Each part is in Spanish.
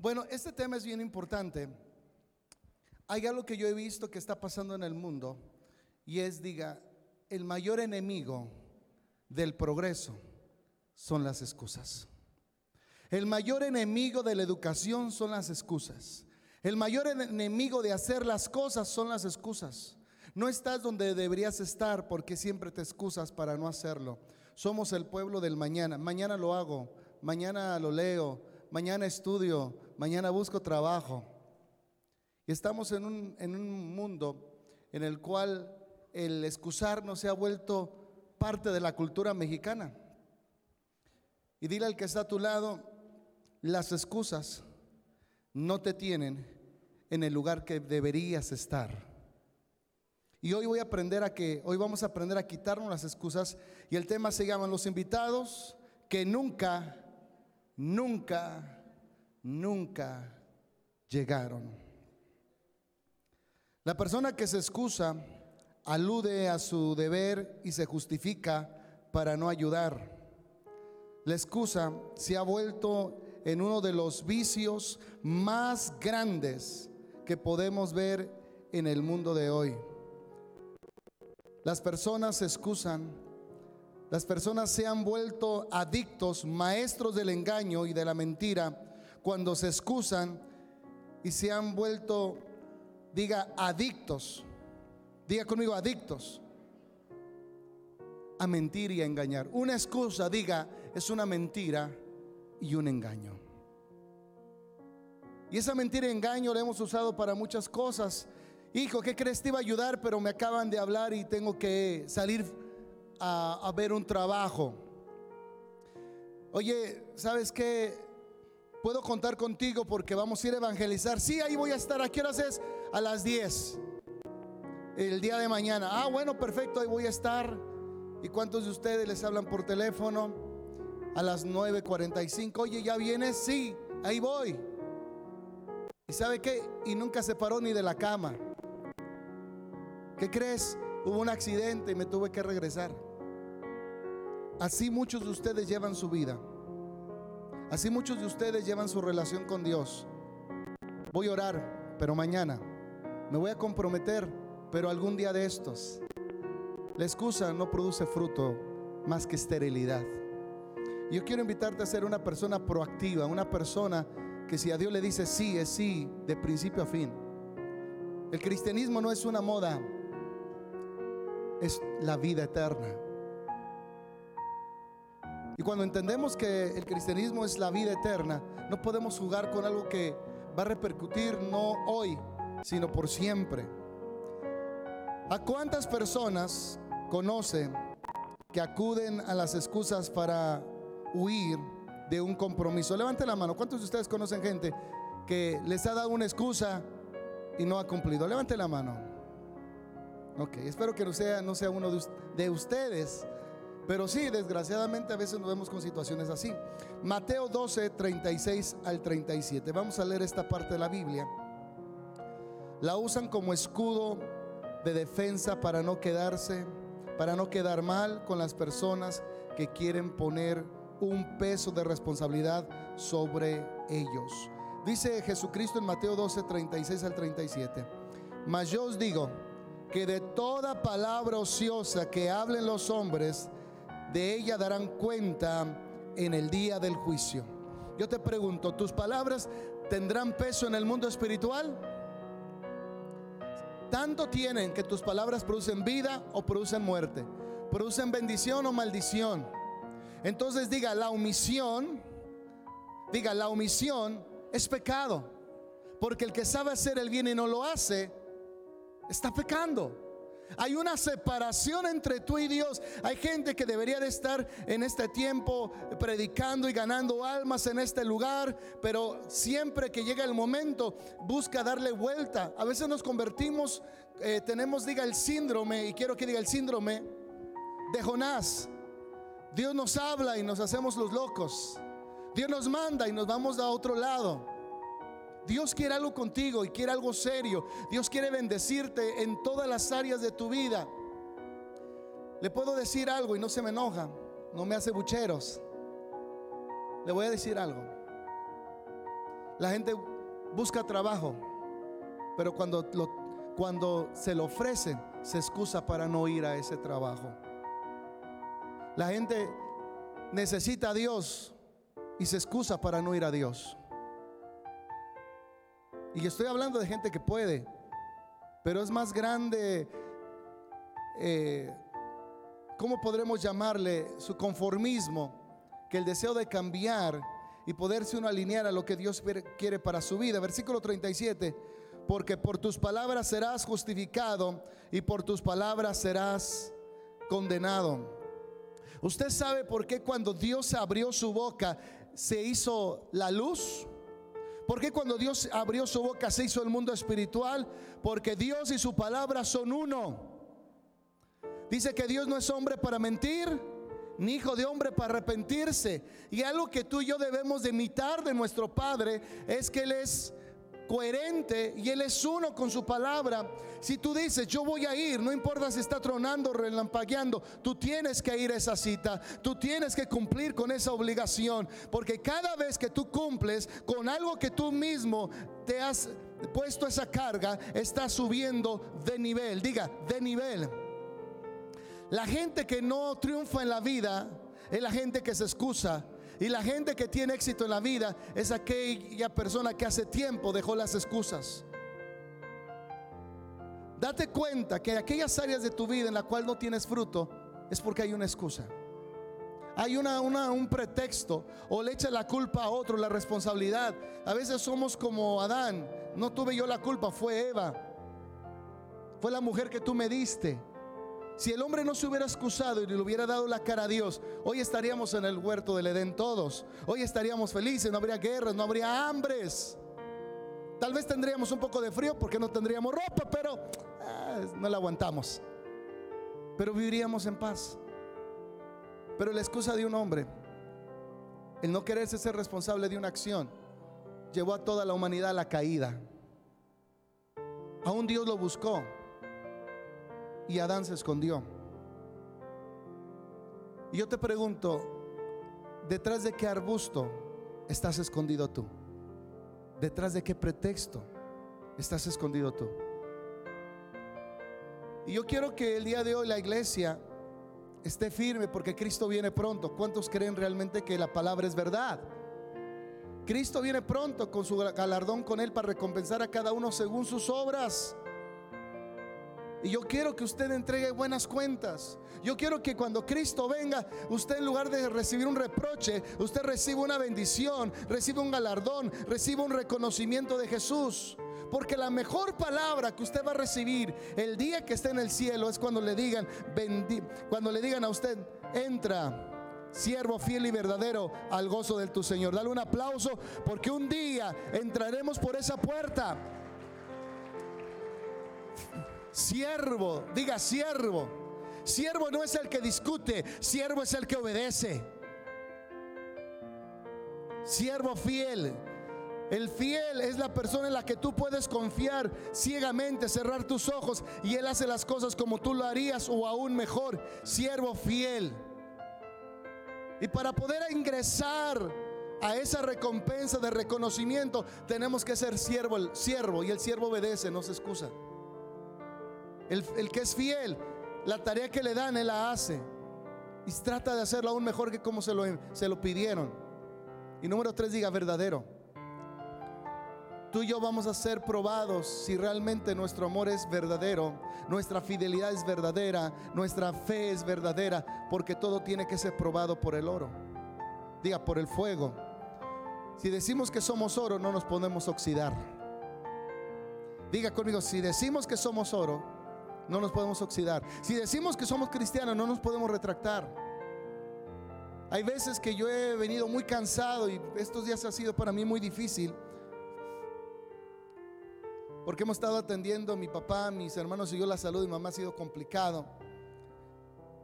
Bueno, este tema es bien importante. Hay algo que yo he visto que está pasando en el mundo y es, diga, el mayor enemigo del progreso son las excusas. El mayor enemigo de la educación son las excusas. El mayor enemigo de hacer las cosas son las excusas. No estás donde deberías estar porque siempre te excusas para no hacerlo. Somos el pueblo del mañana. Mañana lo hago, mañana lo leo, mañana estudio, mañana busco trabajo. Y estamos en un, en un mundo en el cual el excusarnos se ha vuelto parte de la cultura mexicana. Y dile al que está a tu lado, las excusas no te tienen en el lugar que deberías estar. Y hoy voy a aprender a que, hoy vamos a aprender a quitarnos las excusas y el tema se llama los invitados que nunca, nunca, nunca llegaron. La persona que se excusa alude a su deber y se justifica para no ayudar. La excusa se ha vuelto en uno de los vicios más grandes que podemos ver en el mundo de hoy. Las personas se excusan, las personas se han vuelto adictos, maestros del engaño y de la mentira, cuando se excusan y se han vuelto, diga, adictos, diga conmigo, adictos a mentir y a engañar. Una excusa, diga, es una mentira y un engaño. Y esa mentira y engaño la hemos usado para muchas cosas. Hijo, ¿qué crees? Te iba a ayudar, pero me acaban de hablar y tengo que salir a, a ver un trabajo. Oye, ¿sabes qué? Puedo contar contigo porque vamos a ir a evangelizar. Sí, ahí voy a estar. ¿A qué horas es? A las 10. El día de mañana. Ah, bueno, perfecto, ahí voy a estar. ¿Y cuántos de ustedes les hablan por teléfono? a las 9.45. Oye, ¿ya vienes? Sí, ahí voy. ¿Y sabe qué? Y nunca se paró ni de la cama. ¿Qué crees? Hubo un accidente y me tuve que regresar. Así muchos de ustedes llevan su vida. Así muchos de ustedes llevan su relación con Dios. Voy a orar, pero mañana. Me voy a comprometer, pero algún día de estos. La excusa no produce fruto más que esterilidad. Yo quiero invitarte a ser una persona proactiva, una persona que si a Dios le dice sí, es sí, de principio a fin. El cristianismo no es una moda, es la vida eterna. Y cuando entendemos que el cristianismo es la vida eterna, no podemos jugar con algo que va a repercutir no hoy, sino por siempre. ¿A cuántas personas conocen que acuden a las excusas para huir de un compromiso. Levante la mano. ¿Cuántos de ustedes conocen gente que les ha dado una excusa y no ha cumplido? Levante la mano. Ok, espero que no sea, no sea uno de ustedes. Pero sí, desgraciadamente a veces nos vemos con situaciones así. Mateo 12, 36 al 37. Vamos a leer esta parte de la Biblia. La usan como escudo de defensa para no quedarse, para no quedar mal con las personas que quieren poner un peso de responsabilidad sobre ellos. Dice Jesucristo en Mateo 12, 36 al 37. Mas yo os digo que de toda palabra ociosa que hablen los hombres, de ella darán cuenta en el día del juicio. Yo te pregunto, ¿tus palabras tendrán peso en el mundo espiritual? Tanto tienen que tus palabras producen vida o producen muerte, producen bendición o maldición. Entonces diga, la omisión, diga, la omisión es pecado. Porque el que sabe hacer el bien y no lo hace, está pecando. Hay una separación entre tú y Dios. Hay gente que debería de estar en este tiempo predicando y ganando almas en este lugar, pero siempre que llega el momento busca darle vuelta. A veces nos convertimos, eh, tenemos, diga, el síndrome, y quiero que diga el síndrome de Jonás. Dios nos habla y nos hacemos los locos. Dios nos manda y nos vamos a otro lado. Dios quiere algo contigo y quiere algo serio. Dios quiere bendecirte en todas las áreas de tu vida. Le puedo decir algo y no se me enoja, no me hace bucheros. Le voy a decir algo. La gente busca trabajo, pero cuando, cuando se lo ofrecen, se excusa para no ir a ese trabajo. La gente necesita a Dios y se excusa para no ir a Dios. Y estoy hablando de gente que puede, pero es más grande, eh, ¿cómo podremos llamarle? Su conformismo, que el deseo de cambiar y poderse uno alinear a lo que Dios quiere para su vida. Versículo 37, porque por tus palabras serás justificado y por tus palabras serás condenado. Usted sabe por qué cuando Dios abrió su boca se hizo la luz. ¿Por qué cuando Dios abrió su boca se hizo el mundo espiritual? Porque Dios y su palabra son uno. Dice que Dios no es hombre para mentir, ni hijo de hombre para arrepentirse. Y algo que tú y yo debemos de imitar de nuestro Padre es que Él es coherente y Él es uno con su palabra. Si tú dices, yo voy a ir, no importa si está tronando, relampagueando, tú tienes que ir a esa cita, tú tienes que cumplir con esa obligación, porque cada vez que tú cumples con algo que tú mismo te has puesto esa carga, estás subiendo de nivel, diga, de nivel. La gente que no triunfa en la vida es la gente que se excusa y la gente que tiene éxito en la vida es aquella persona que hace tiempo dejó las excusas. Date cuenta que aquellas áreas de tu vida en la cual no tienes fruto es porque hay una excusa. Hay una, un pretexto o le echa la culpa a otro, la responsabilidad. A veces somos como Adán. No tuve yo la culpa, fue Eva. Fue la mujer que tú me diste. Si el hombre no se hubiera excusado y le hubiera dado la cara a Dios, hoy estaríamos en el huerto del Edén todos. Hoy estaríamos felices, no habría guerras, no habría hambres. Tal vez tendríamos un poco de frío porque no tendríamos ropa, pero ah, no la aguantamos. Pero viviríamos en paz. Pero la excusa de un hombre, el no quererse ser responsable de una acción, llevó a toda la humanidad a la caída. Aún Dios lo buscó y Adán se escondió. Y yo te pregunto, ¿detrás de qué arbusto estás escondido tú? ¿Detrás de qué pretexto estás escondido tú? Y yo quiero que el día de hoy la iglesia esté firme porque Cristo viene pronto. ¿Cuántos creen realmente que la palabra es verdad? Cristo viene pronto con su galardón con él para recompensar a cada uno según sus obras. Y yo quiero que usted entregue buenas cuentas. Yo quiero que cuando Cristo venga, usted en lugar de recibir un reproche, usted reciba una bendición, reciba un galardón, reciba un reconocimiento de Jesús. Porque la mejor palabra que usted va a recibir el día que esté en el cielo es cuando le digan, cuando le digan a usted, entra, siervo fiel y verdadero al gozo de tu Señor. Dale un aplauso porque un día entraremos por esa puerta. Siervo, diga siervo. Siervo no es el que discute, siervo es el que obedece. Siervo fiel. El fiel es la persona en la que tú puedes confiar ciegamente, cerrar tus ojos y Él hace las cosas como tú lo harías o aún mejor. Siervo fiel. Y para poder ingresar a esa recompensa de reconocimiento, tenemos que ser siervo, el siervo y el siervo obedece, no se excusa. El, que es fiel, la tarea que le dan, él la hace. Y trata de hacerlo aún mejor que como se lo, se lo pidieron. Y número tres, diga verdadero. Tú y yo vamos a ser probados si realmente nuestro amor es verdadero, nuestra fidelidad es verdadera, nuestra fe es verdadera, porque todo tiene que ser probado por el oro. Diga, por el fuego. Si decimos que somos oro, no nos podemos oxidar. Diga conmigo, si decimos que somos oro, no nos podemos oxidar. Si decimos que somos cristianos, no nos podemos retractar. Hay veces que yo he venido muy cansado y estos días ha sido para mí muy difícil. Porque hemos estado atendiendo a mi papá, mis hermanos y yo la salud y mamá ha sido complicado.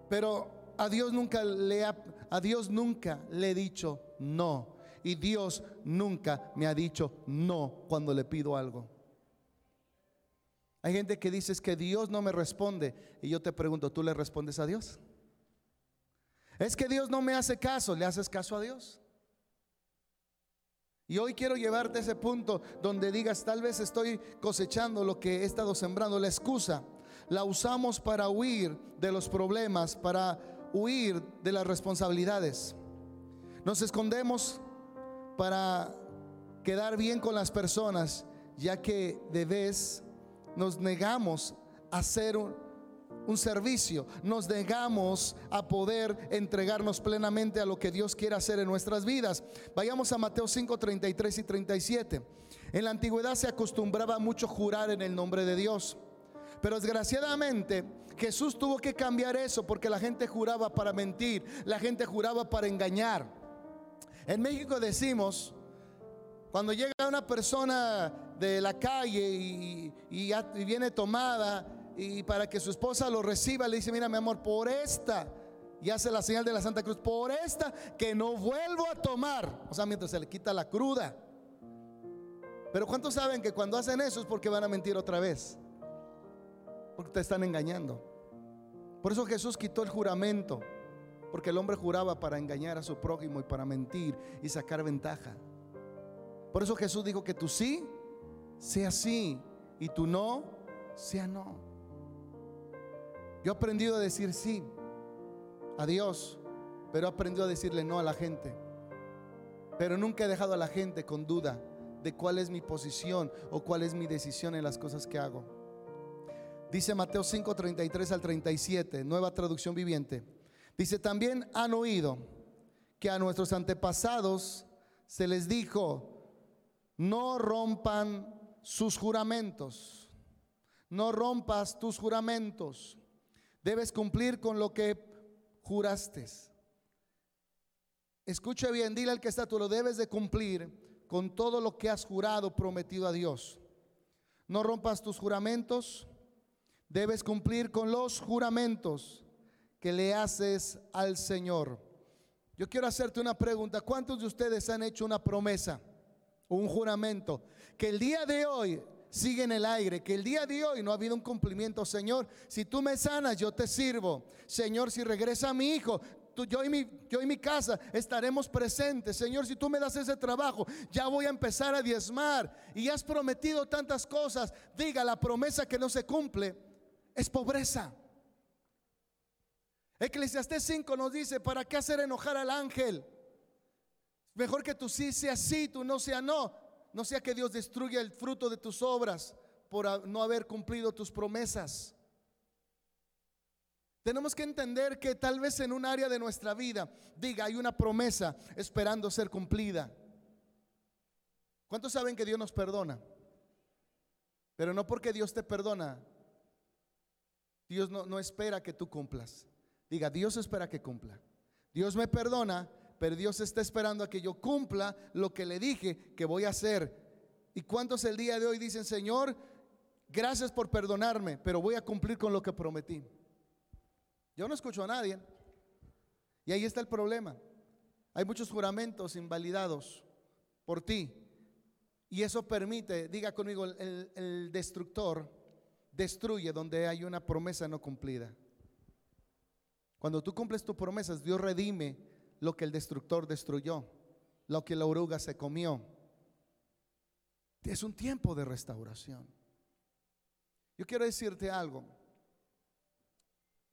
Pero a Dios nunca le a Dios nunca le he dicho no y Dios nunca me ha dicho no cuando le pido algo. Hay gente que dice que Dios no me responde. Y yo te pregunto, ¿tú le respondes a Dios? Es que Dios no me hace caso. ¿Le haces caso a Dios? Y hoy quiero llevarte a ese punto donde digas, tal vez estoy cosechando lo que he estado sembrando. La excusa la usamos para huir de los problemas, para huir de las responsabilidades. Nos escondemos para quedar bien con las personas, ya que de vez nos negamos a hacer un, servicio, nos negamos a poder entregarnos plenamente a lo que Dios quiere hacer en nuestras vidas. Vayamos a Mateo 5, 33 y 37. En la antigüedad se acostumbraba mucho jurar en el nombre de Dios. Pero desgraciadamente Jesús tuvo que cambiar eso porque la gente juraba para mentir, la gente juraba para engañar. En México decimos, cuando llega una persona de la calle y, y viene tomada, y para que su esposa lo reciba, le dice, mira mi amor, por esta, y hace la señal de la Santa Cruz, por esta que no vuelvo a tomar. O sea, mientras se le quita la cruda. Pero ¿cuántos saben que cuando hacen eso es porque van a mentir otra vez? Porque te están engañando. Por eso Jesús quitó el juramento. Porque el hombre juraba para engañar a su prójimo y para mentir y sacar ventaja. Por eso Jesús dijo que tú sí sea sí y tú no sea no. Yo he aprendido a decir sí a Dios, pero he aprendido a decirle no a la gente. Pero nunca he dejado a la gente con duda de cuál es mi posición o cuál es mi decisión en las cosas que hago. Dice Mateo 5, 33 al 37, nueva traducción viviente. Dice, también han oído que a nuestros antepasados se les dijo, no rompan sus juramentos, no rompas tus juramentos. Debes cumplir con lo que juraste. Escucha bien, dile al que está, tú lo debes de cumplir con todo lo que has jurado, prometido a Dios. No rompas tus juramentos, debes cumplir con los juramentos que le haces al Señor. Yo quiero hacerte una pregunta. ¿Cuántos de ustedes han hecho una promesa un juramento que el día de hoy sigue en el aire, que el día de hoy no ha habido un cumplimiento, Señor, si tú me sanas, yo te sirvo. Señor, si regresa mi hijo, yo, y mi, yo casa estaremos presentes. Señor, si tú me das ese trabajo, ya voy a empezar a diezmar. Y has prometido tantas cosas. Diga, la promesa que no se cumple es pobreza. Eclesiastés 5 nos dice, ¿para qué hacer enojar al ángel? Mejor que tú sí sea sí, tú no sea no. No sea que Dios destruya el fruto de tus obras por no haber cumplido tus promesas. Tenemos que entender que tal vez en un área de nuestra vida diga, hay una promesa esperando ser cumplida. ¿Cuántos saben que Dios nos perdona? Pero no porque Dios te perdona. Dios no, no espera que tú cumplas. Diga, Dios espera que cumpla. Dios me perdona, pero Dios está esperando a que yo cumpla lo que le dije que voy a hacer. ¿Y cuántos el día de hoy dicen, Señor, gracias por perdonarme, pero voy a cumplir con lo que prometí? Yo no escucho a nadie. Y ahí está el problema. Hay muchos juramentos invalidados por ti. Y eso permite, diga conmigo, el, destructor destruye donde hay una promesa no cumplida. Cuando tú cumples tus promesas, Dios redime lo que el destructor destruyó, lo que la oruga se comió. Es un tiempo de restauración. Yo quiero decirte algo.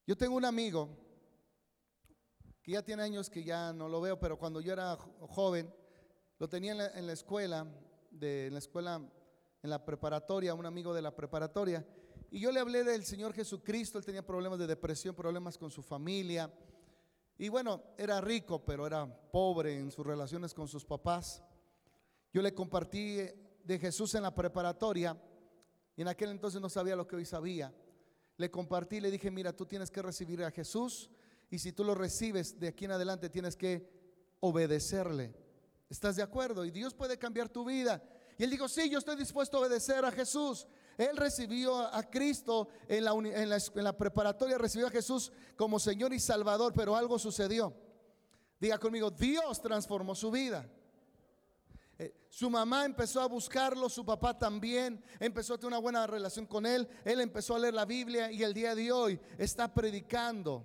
Yo tengo un amigo que ya tiene años que ya no lo veo, pero cuando yo era joven, lo tenía en la, escuela, en la escuela, en la preparatoria, un amigo de la preparatoria, y yo le hablé del Señor Jesucristo, él tenía problemas de depresión, problemas con su familia, y bueno, era rico, pero era pobre en sus relaciones con sus papás. Yo le compartí de Jesús en la preparatoria y en aquel entonces no sabía lo que hoy sabía. Le compartí, le dije, mira, tú tienes que recibir a Jesús y si tú lo recibes de aquí en adelante tienes que obedecerle. ¿Estás de acuerdo? Y Dios puede cambiar tu vida. Y él dijo, sí, yo estoy dispuesto a obedecer a Jesús. Él recibió a Cristo en la, preparatoria, recibió a Jesús como Señor y Salvador, pero algo sucedió. Diga conmigo, Dios transformó su vida. Eh, su mamá empezó a buscarlo, su papá también empezó a tener una buena relación con él. Él empezó a leer la Biblia y el día de hoy está predicando.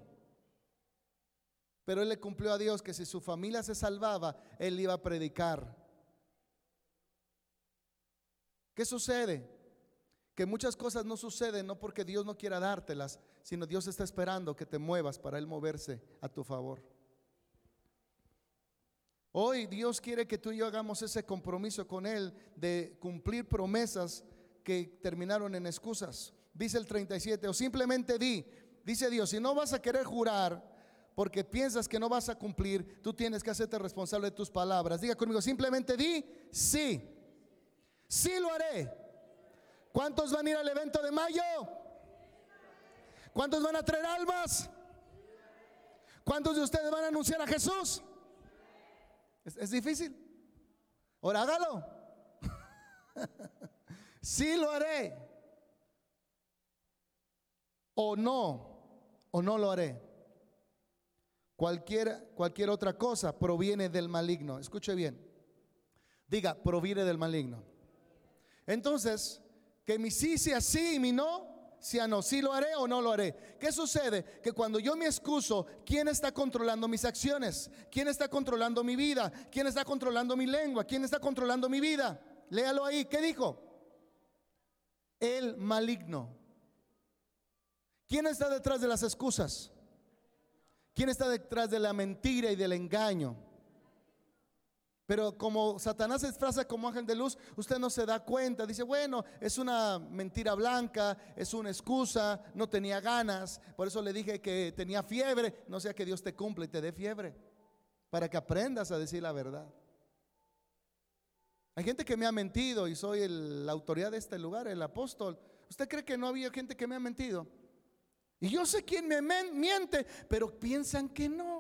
Pero él le cumplió a Dios que si su familia se salvaba, él iba a predicar. ¿Qué sucede? Que muchas cosas no suceden no porque Dios no quiera dártelas, sino Dios está esperando que te muevas para Él moverse a tu favor. Hoy Dios quiere que tú y yo hagamos ese compromiso con Él de cumplir promesas que terminaron en excusas. Dice el 37, o simplemente di, dice Dios, si no vas a querer jurar porque piensas que no vas a cumplir, tú tienes que hacerte responsable de tus palabras. Diga conmigo, simplemente di, sí, sí lo haré. ¿Cuántos van a ir al evento de mayo? ¿Cuántos van a traer almas? ¿Cuántos de ustedes van a anunciar a Jesús? ¿Es, difícil? Ahora hágalo. sí lo haré. O no, o no lo haré. Cualquier, cualquier otra cosa proviene del maligno. Escuche bien. Diga, proviene del maligno. Entonces, que mi sí sea sí y mi no si no, si lo haré o no lo haré. ¿Qué sucede? Que cuando yo me excuso, ¿quién está controlando mis acciones? ¿Quién está controlando mi vida? ¿Quién está controlando mi lengua? ¿Quién está controlando mi vida? Léalo ahí. ¿Qué dijo? El maligno. ¿Quién está detrás de las excusas? ¿Quién está detrás de la mentira y del engaño? Pero como Satanás se disfraza como ángel de luz, usted no se da cuenta. Dice, bueno, es una mentira blanca, es una excusa, no tenía ganas. Por eso le dije que tenía fiebre. No sea que Dios te cumpla y te dé fiebre. Para que aprendas a decir la verdad. Hay gente que me ha mentido y soy la autoridad de este lugar, el apóstol. ¿Usted cree que no había gente que me ha mentido? Y yo sé quién me miente, pero piensan que no.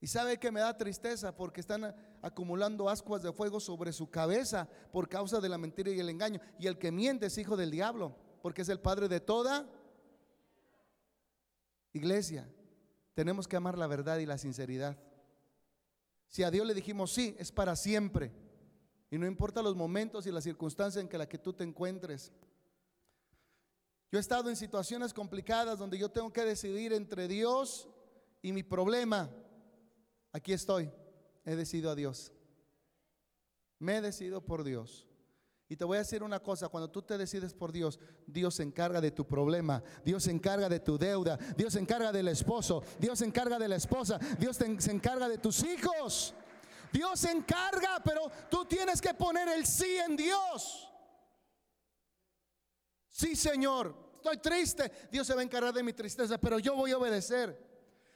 Y sabe que me da tristeza porque están acumulando ascuas de fuego sobre su cabeza por causa de la mentira y el engaño. Y el que miente es hijo del diablo, porque es el padre de toda iglesia. Tenemos que amar la verdad y la sinceridad. Si a Dios le dijimos sí, es para siempre. Y no importa los momentos y las circunstancias en que la que tú te encuentres. Yo he estado en situaciones complicadas donde yo tengo que decidir entre Dios y mi problema. Aquí estoy, he decidido a Dios. Me he decidido por Dios. Y te voy a decir una cosa, cuando tú te decides por Dios, Dios se encarga de tu problema, Dios se encarga de tu deuda, Dios se encarga del esposo, Dios se encarga de la esposa, Dios se encarga de tus hijos. Dios se encarga, pero tú tienes que poner el sí en Dios. Sí, Señor, estoy triste, Dios se va a encargar de mi tristeza, pero yo voy a obedecer.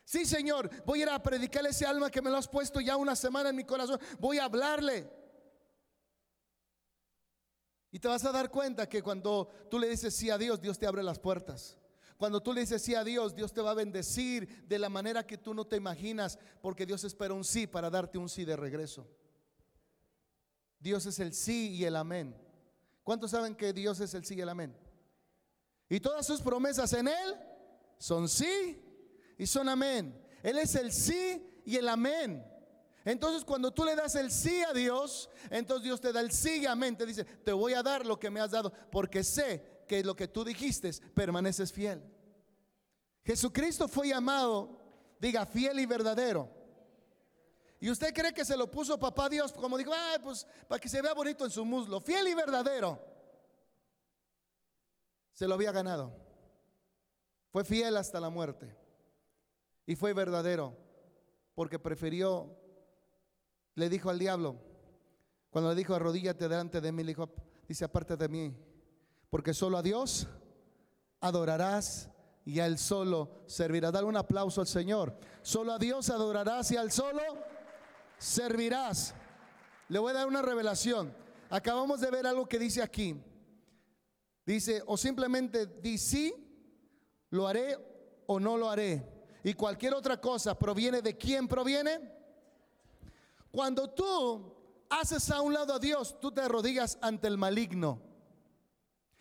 Sí, Señor, voy a ir a predicarle ese alma que me lo has puesto ya una semana en mi corazón. Voy a hablarle. Y te vas a dar cuenta que cuando tú le dices sí a Dios, Dios te abre las puertas. Cuando tú le dices sí a Dios, Dios te va a bendecir de la manera que tú no te imaginas, porque Dios espera un sí para darte un sí de regreso. Dios es el sí y el amén. ¿Cuántos saben que Dios es el sí y el amén? Y todas sus promesas en Él son sí y son amén. Él es el sí y el amén. Entonces cuando tú le das el sí a Dios, entonces Dios te da el sí y amén. Te dice, te voy a dar lo que me has dado, porque sé que lo que tú dijiste permaneces fiel. Jesucristo fue llamado, diga, fiel y verdadero. Y usted cree que se lo puso papá Dios, como dijo, pues para que se vea bonito en su muslo, fiel y verdadero. Se lo había ganado. Fue fiel hasta la muerte. Y fue verdadero, porque prefirió, le dijo al diablo, cuando le dijo arrodíllate delante de mí, le dijo, dice aparte de mí, porque solo a Dios adorarás y a Él solo servirás. Dale un aplauso al Señor. Solo a Dios adorarás y al solo servirás. Le voy a dar una revelación. Acabamos de ver algo que dice aquí. Dice, o simplemente di sí, lo haré o no lo haré y cualquier otra cosa proviene de quién proviene. Cuando tú haces a un lado a Dios, tú te arrodillas ante el maligno.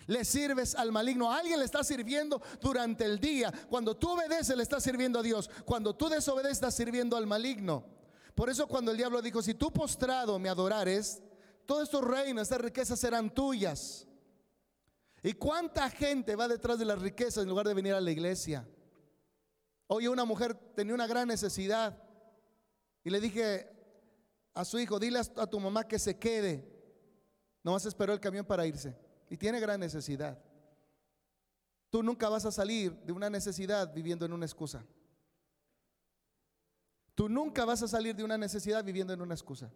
Le sirves al maligno. alguien le está sirviendo durante el día. Cuando tú obedeces, le estás sirviendo a Dios. Cuando tú desobedeces, estás sirviendo al maligno. Por eso cuando el diablo dijo, si tú postrado me adorares, todos estos reinos, estas riquezas serán tuyas. ¿Y cuánta gente va detrás de las riquezas en lugar de venir a la iglesia? Hoy una mujer tenía una gran necesidad y le dije a su hijo, dile a tu mamá que se quede No más esperó el camión para irse y tiene gran necesidad. Tú nunca vas a salir de una necesidad viviendo en una excusa. Tú nunca vas a salir de una necesidad viviendo en una excusa.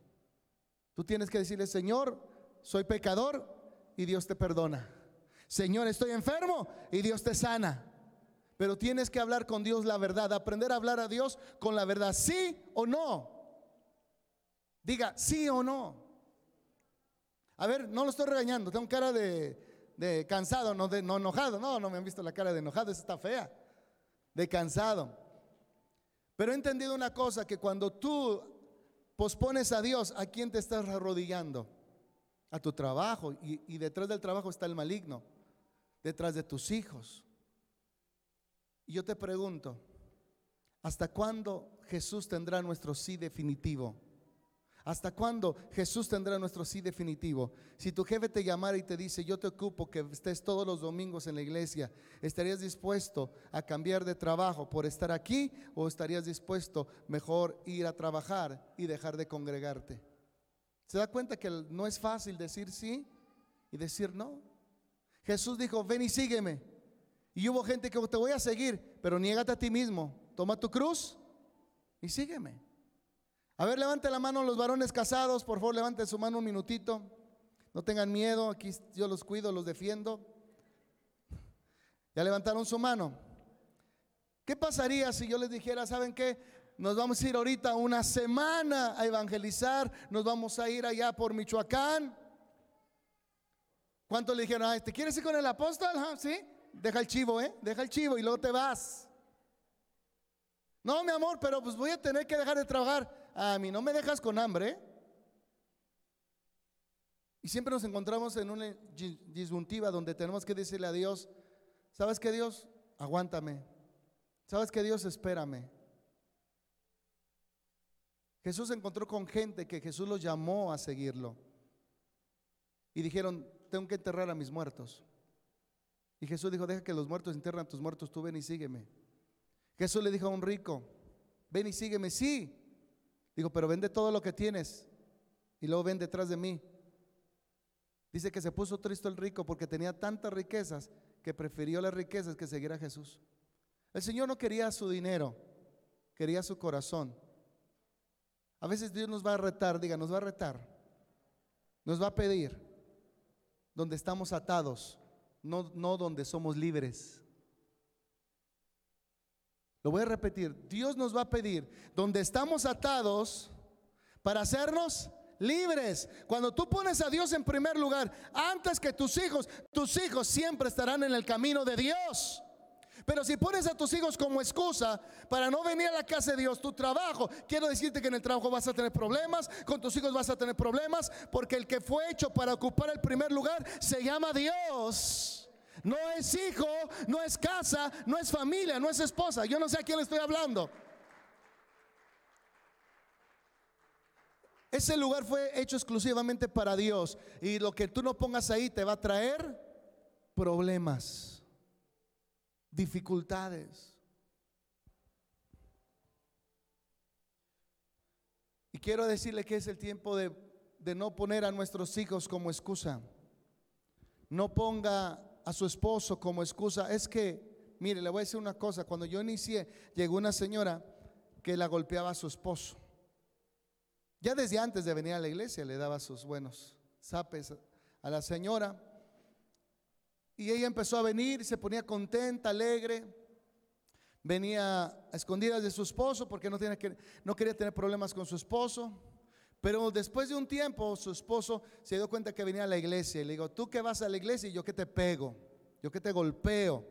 Tú tienes que decirle, Señor, soy pecador y Dios te perdona. Señor, estoy enfermo y Dios te sana. Pero tienes que hablar con Dios la verdad, aprender a hablar a Dios con la verdad, sí o no. Diga sí o no. A ver, no lo estoy regañando, tengo cara de, cansado, no de no enojado. No, no me han visto la cara de enojado, esa está fea. De cansado. Pero he entendido una cosa, que cuando tú pospones a Dios, ¿a quién te estás arrodillando? A tu trabajo. Y, y detrás del trabajo está el maligno. Detrás de tus hijos. Y yo te pregunto, ¿hasta cuándo Jesús tendrá nuestro sí definitivo? ¿Hasta cuándo Jesús tendrá nuestro sí definitivo? Si tu jefe te llamara y te dice, yo te ocupo que estés todos los domingos en la iglesia, ¿estarías dispuesto a cambiar de trabajo por estar aquí o estarías dispuesto mejor ir a trabajar y dejar de congregarte? ¿Se da cuenta que no es fácil decir sí y decir no? Jesús dijo, ven y sígueme. Y hubo gente que te voy a seguir, pero niégate a ti mismo. Toma tu cruz y sígueme. A ver, levante la mano los varones casados, por favor, levante su mano un minutito. No tengan miedo, aquí yo los cuido, los defiendo. Ya levantaron su mano. ¿Qué pasaría si yo les dijera, ¿saben qué? Nos vamos a ir ahorita una semana a evangelizar, nos vamos a ir allá por Michoacán. ¿Cuántos le dijeron, ¿te quieres ir con el apóstol? ¿Sí? Deja el chivo, ¿eh? Deja el chivo y luego te vas. No, mi amor, pero pues voy a tener que dejar de trabajar a mí no me dejas con hambre. Y siempre nos encontramos en una disyuntiva donde tenemos que decirle a Dios, ¿sabes qué Dios? Aguántame. ¿Sabes qué Dios? Espérame. Jesús se encontró con gente que Jesús los llamó a seguirlo. Y dijeron, tengo que enterrar a mis muertos. Y Jesús dijo, deja que los muertos entierren a tus muertos, tú ven y sígueme. Jesús le dijo a un rico, ven y sígueme, sí, Digo, pero vende todo lo que tienes y luego ven detrás de mí. Dice que se puso triste el rico porque tenía tantas riquezas que prefirió las riquezas que seguir a Jesús. El Señor no quería su dinero, quería su corazón. A veces Dios nos va a retar, diga, nos va a retar. Nos va a pedir donde estamos atados, no, no donde somos libres. Lo voy a repetir. Dios nos va a pedir donde estamos atados para hacernos libres. Cuando tú pones a Dios en primer lugar, antes que tus hijos, tus hijos siempre estarán en el camino de Dios. Pero si pones a tus hijos como excusa para no venir a la casa de Dios, tu trabajo, quiero decirte que en el trabajo vas a tener problemas, con tus hijos vas a tener problemas, porque el que fue hecho para ocupar el primer lugar se llama Dios. No es hijo, no es casa, no es familia, no es esposa. Yo no sé a quién le estoy hablando. Ese lugar fue hecho exclusivamente para Dios. Y lo que tú no pongas ahí te va a traer problemas, dificultades. Y quiero decirle que es el tiempo de, de no poner a nuestros hijos como excusa. No ponga a su esposo como excusa. Es que, mire, le voy a decir una cosa, cuando yo inicié, llegó una señora que la golpeaba a su esposo. Ya desde antes de venir a la iglesia le daba sus buenos zapes a la señora. Y ella empezó a venir, se ponía contenta, alegre. Venía a escondidas de su esposo porque no, tiene que, no quería tener problemas con su esposo. Pero después de un tiempo, su esposo se dio cuenta que venía a la iglesia y le digo, tú que vas a la iglesia y yo que te pego, yo que te golpeo.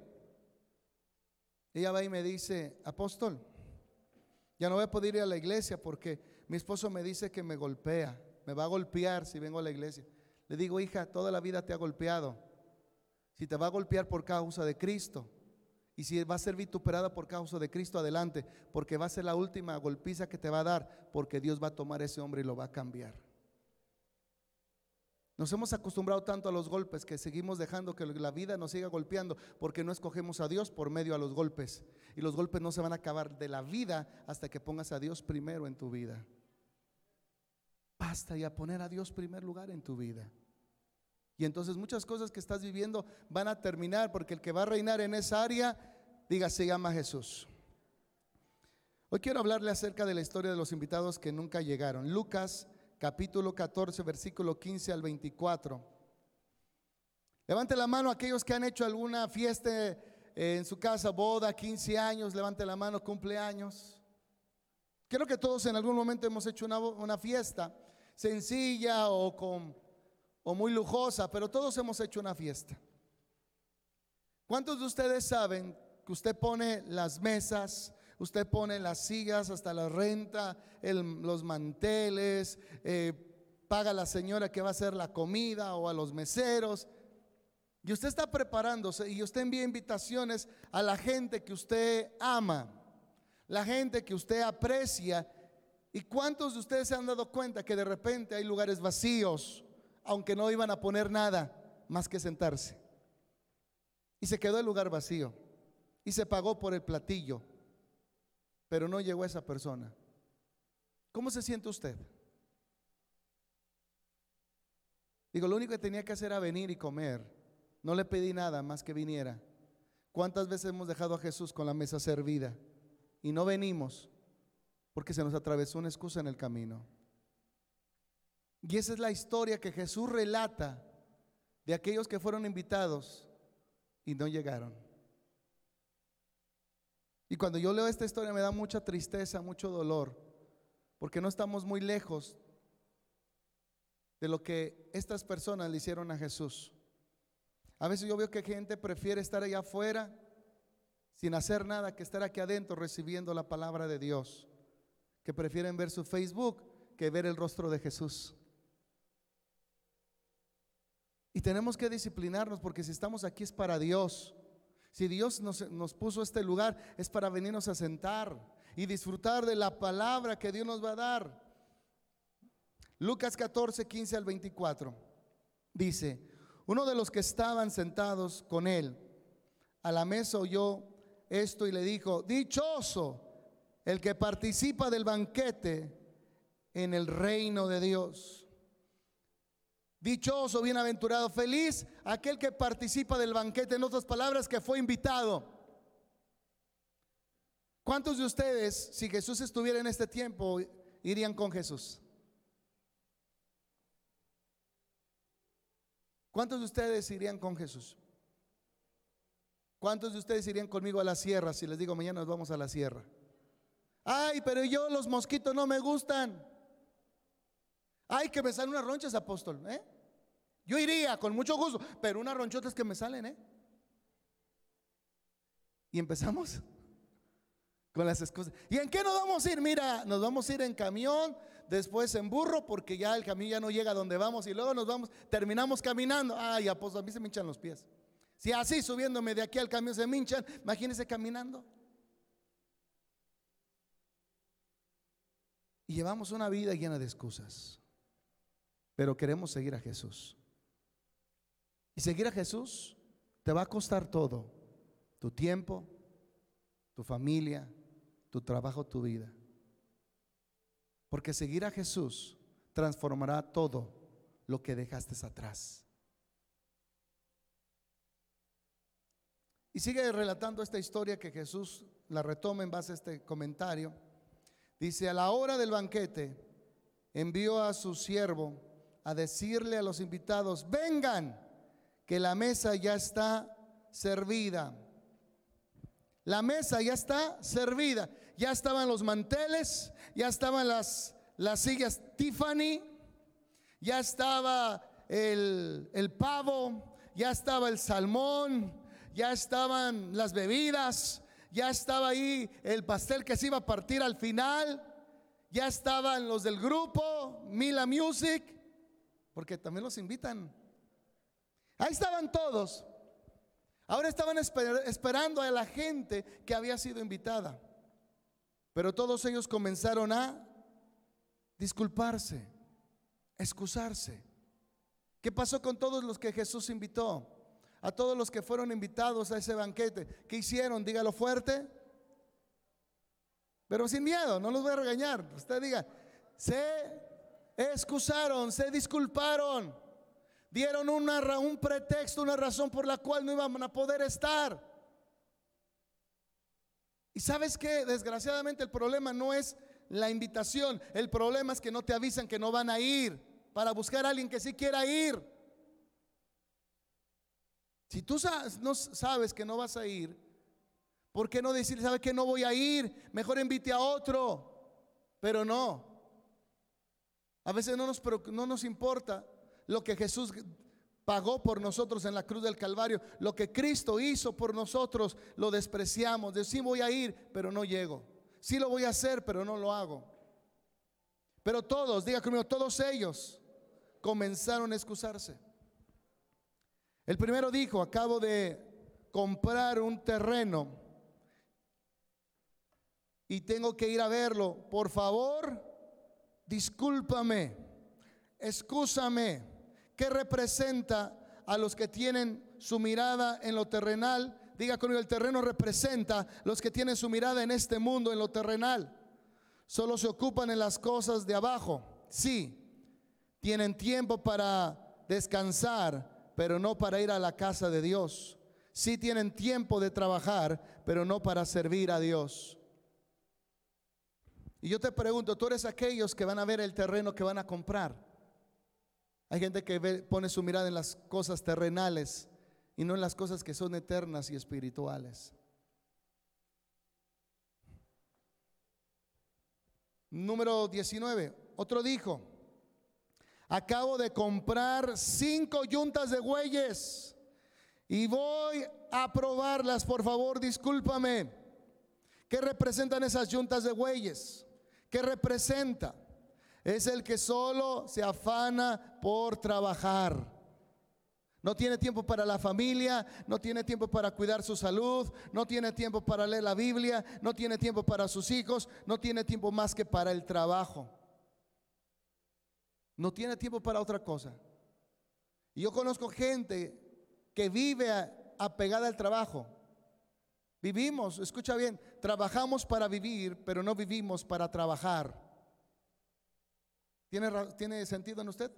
Ella va y me dice, apóstol, ya no voy a poder ir a la iglesia porque mi esposo me dice que me golpea, me va a golpear si vengo a la iglesia. Le digo, hija, toda la vida te ha golpeado. Si te va a golpear por causa de Cristo, y si va a ser vituperada por causa de Cristo, adelante, porque va a ser la última golpiza que te va a dar, porque Dios va a tomar ese hombre y lo va a cambiar. Nos hemos acostumbrado tanto a los golpes que seguimos dejando que la vida nos siga golpeando porque no escogemos a Dios por medio a los golpes. Y los golpes no se van a acabar de la vida hasta que pongas a Dios primero en tu vida. Basta y a poner a Dios primer lugar en tu vida. Y entonces muchas cosas que estás viviendo van a terminar porque el que va a reinar en esa área, diga, se llama Jesús. Hoy quiero hablarle acerca de la historia de los invitados que nunca llegaron. Lucas capítulo 14, versículo 15 al 24. Levante la mano aquellos que han hecho alguna fiesta eh, en su casa, boda, 15 años, levante la mano, cumpleaños. Creo que todos en algún momento hemos hecho una, una fiesta sencilla o con o muy lujosa, pero todos hemos hecho una fiesta. ¿Cuántos de ustedes saben que usted pone las mesas, usted pone las sillas, hasta la renta, los manteles, eh, paga a la señora que va a hacer la comida o a los meseros? Y usted está preparándose y usted envía invitaciones a la gente que usted ama, la gente que usted aprecia. ¿Y cuántos de ustedes se han dado cuenta que de repente hay lugares vacíos? Aunque no iban a poner nada más que sentarse. Y se quedó el lugar vacío. Y se pagó por el platillo. Pero no llegó esa persona. ¿Cómo se siente usted? Digo, lo único que tenía que hacer era venir y comer. No le pedí nada más que viniera. ¿Cuántas veces hemos dejado a Jesús con la mesa servida y no venimos porque se nos atravesó una excusa en el camino? Y esa es la historia que Jesús relata de aquellos que fueron invitados y no llegaron. Y cuando yo leo esta historia me da mucha tristeza, mucho dolor, porque no estamos muy lejos de lo que estas personas le hicieron a Jesús. A veces yo veo que gente prefiere estar allá afuera sin hacer nada que estar aquí adentro recibiendo la palabra de Dios, que prefieren ver su Facebook que ver el rostro de Jesús. Y tenemos que disciplinarnos porque si estamos aquí es para Dios. Si Dios nos, nos puso este lugar es para venirnos a sentar y disfrutar de la palabra que Dios nos va a dar. Lucas 14, 15 al 24 dice, uno de los que estaban sentados con él a la mesa oyó esto y le dijo, dichoso el que participa del banquete en el reino de Dios. Dichoso, bienaventurado, feliz aquel que participa del banquete, en otras palabras, que fue invitado. ¿Cuántos de ustedes, si Jesús estuviera en este tiempo, irían con Jesús? ¿Cuántos de ustedes irían con Jesús? ¿Cuántos de ustedes irían conmigo a la sierra si les digo mañana nos vamos a la sierra? Ay, pero yo los mosquitos no me gustan. Ay, que me salen unas ronchas, apóstol. ¿eh? Yo iría con mucho gusto, pero unas ronchotas que me salen, ¿eh? Y empezamos con las excusas. ¿Y en qué nos vamos a ir? Mira, nos vamos a ir en camión, después en burro, porque ya el camión ya no llega a donde vamos y luego nos vamos, terminamos caminando. Ay, apóstol, a mí se me hinchan los pies. Si así subiéndome de aquí al camión se me hinchan, imagínense caminando. Y llevamos una vida llena de excusas, pero queremos seguir a Jesús. Y seguir a Jesús te va a costar todo, tu tiempo, tu familia, tu trabajo, tu vida. Porque seguir a Jesús transformará todo lo que dejaste atrás. Y sigue relatando esta historia que Jesús la retoma en base a este comentario. Dice, a la hora del banquete envió a su siervo a decirle a los invitados, vengan que la mesa ya está servida. La mesa ya está servida. Ya estaban los manteles, ya estaban las, las sillas Tiffany, ya estaba el, el pavo, ya estaba el salmón, ya estaban las bebidas, ya estaba ahí el pastel que se iba a partir al final, ya estaban los del grupo, Mila Music, porque también los invitan Ahí estaban todos. Ahora estaban esperando a la gente que había sido invitada. Pero todos ellos comenzaron a disculparse, excusarse. ¿Qué pasó con todos los que Jesús invitó? A todos los que fueron invitados a ese banquete. ¿Qué hicieron? Dígalo fuerte. Pero sin miedo, no los voy a regañar. Usted diga, se excusaron, se disculparon Dieron una, un pretexto, una razón por la cual no iban a poder estar. Y sabes que desgraciadamente el problema no es la invitación, el problema es que no te avisan que no van a ir para buscar a alguien que sí quiera ir. Si tú no sabes que no vas a ir, ¿por qué no decir, sabe que no voy a ir? Mejor invite a otro. Pero no. A veces no nos, no nos importa lo que Jesús pagó por nosotros en la cruz del Calvario. Lo que Cristo hizo por nosotros lo despreciamos. Decimos voy a ir, pero no llego. Sí lo voy a hacer, pero no lo hago. Pero todos, diga conmigo, todos ellos comenzaron a excusarse. El primero dijo, acabo de comprar un terreno y tengo que ir a verlo. Por favor, discúlpame, excúsame. ¿Qué representa a los que tienen su mirada en lo terrenal? Diga conmigo, el terreno representa los que tienen su mirada en este mundo, en lo terrenal. Solo se ocupan en las cosas de abajo. Sí, tienen tiempo para descansar, pero no para ir a la casa de Dios. Sí tienen tiempo de trabajar, pero no para servir a Dios. Y yo te pregunto, tú eres aquellos que van a ver el terreno que van a comprar. Hay gente que pone su mirada en las cosas terrenales y no en las cosas que son eternas y espirituales. Número 19. Otro dijo, Acabo de comprar cinco yuntas de bueyes y voy a probarlas, por favor, discúlpame. ¿Qué representan esas yuntas de bueyes? ¿Qué representa? Es el que solo se afana por trabajar. No tiene tiempo para la familia, no tiene tiempo para cuidar su salud, no tiene tiempo para leer la Biblia, no tiene tiempo para sus hijos, no tiene tiempo más que para el trabajo. No tiene tiempo para otra cosa. Y yo conozco gente que vive apegada al trabajo. Vivimos, escucha bien, trabajamos para vivir, pero no vivimos para trabajar. ¿Tiene, ¿Tiene sentido en usted?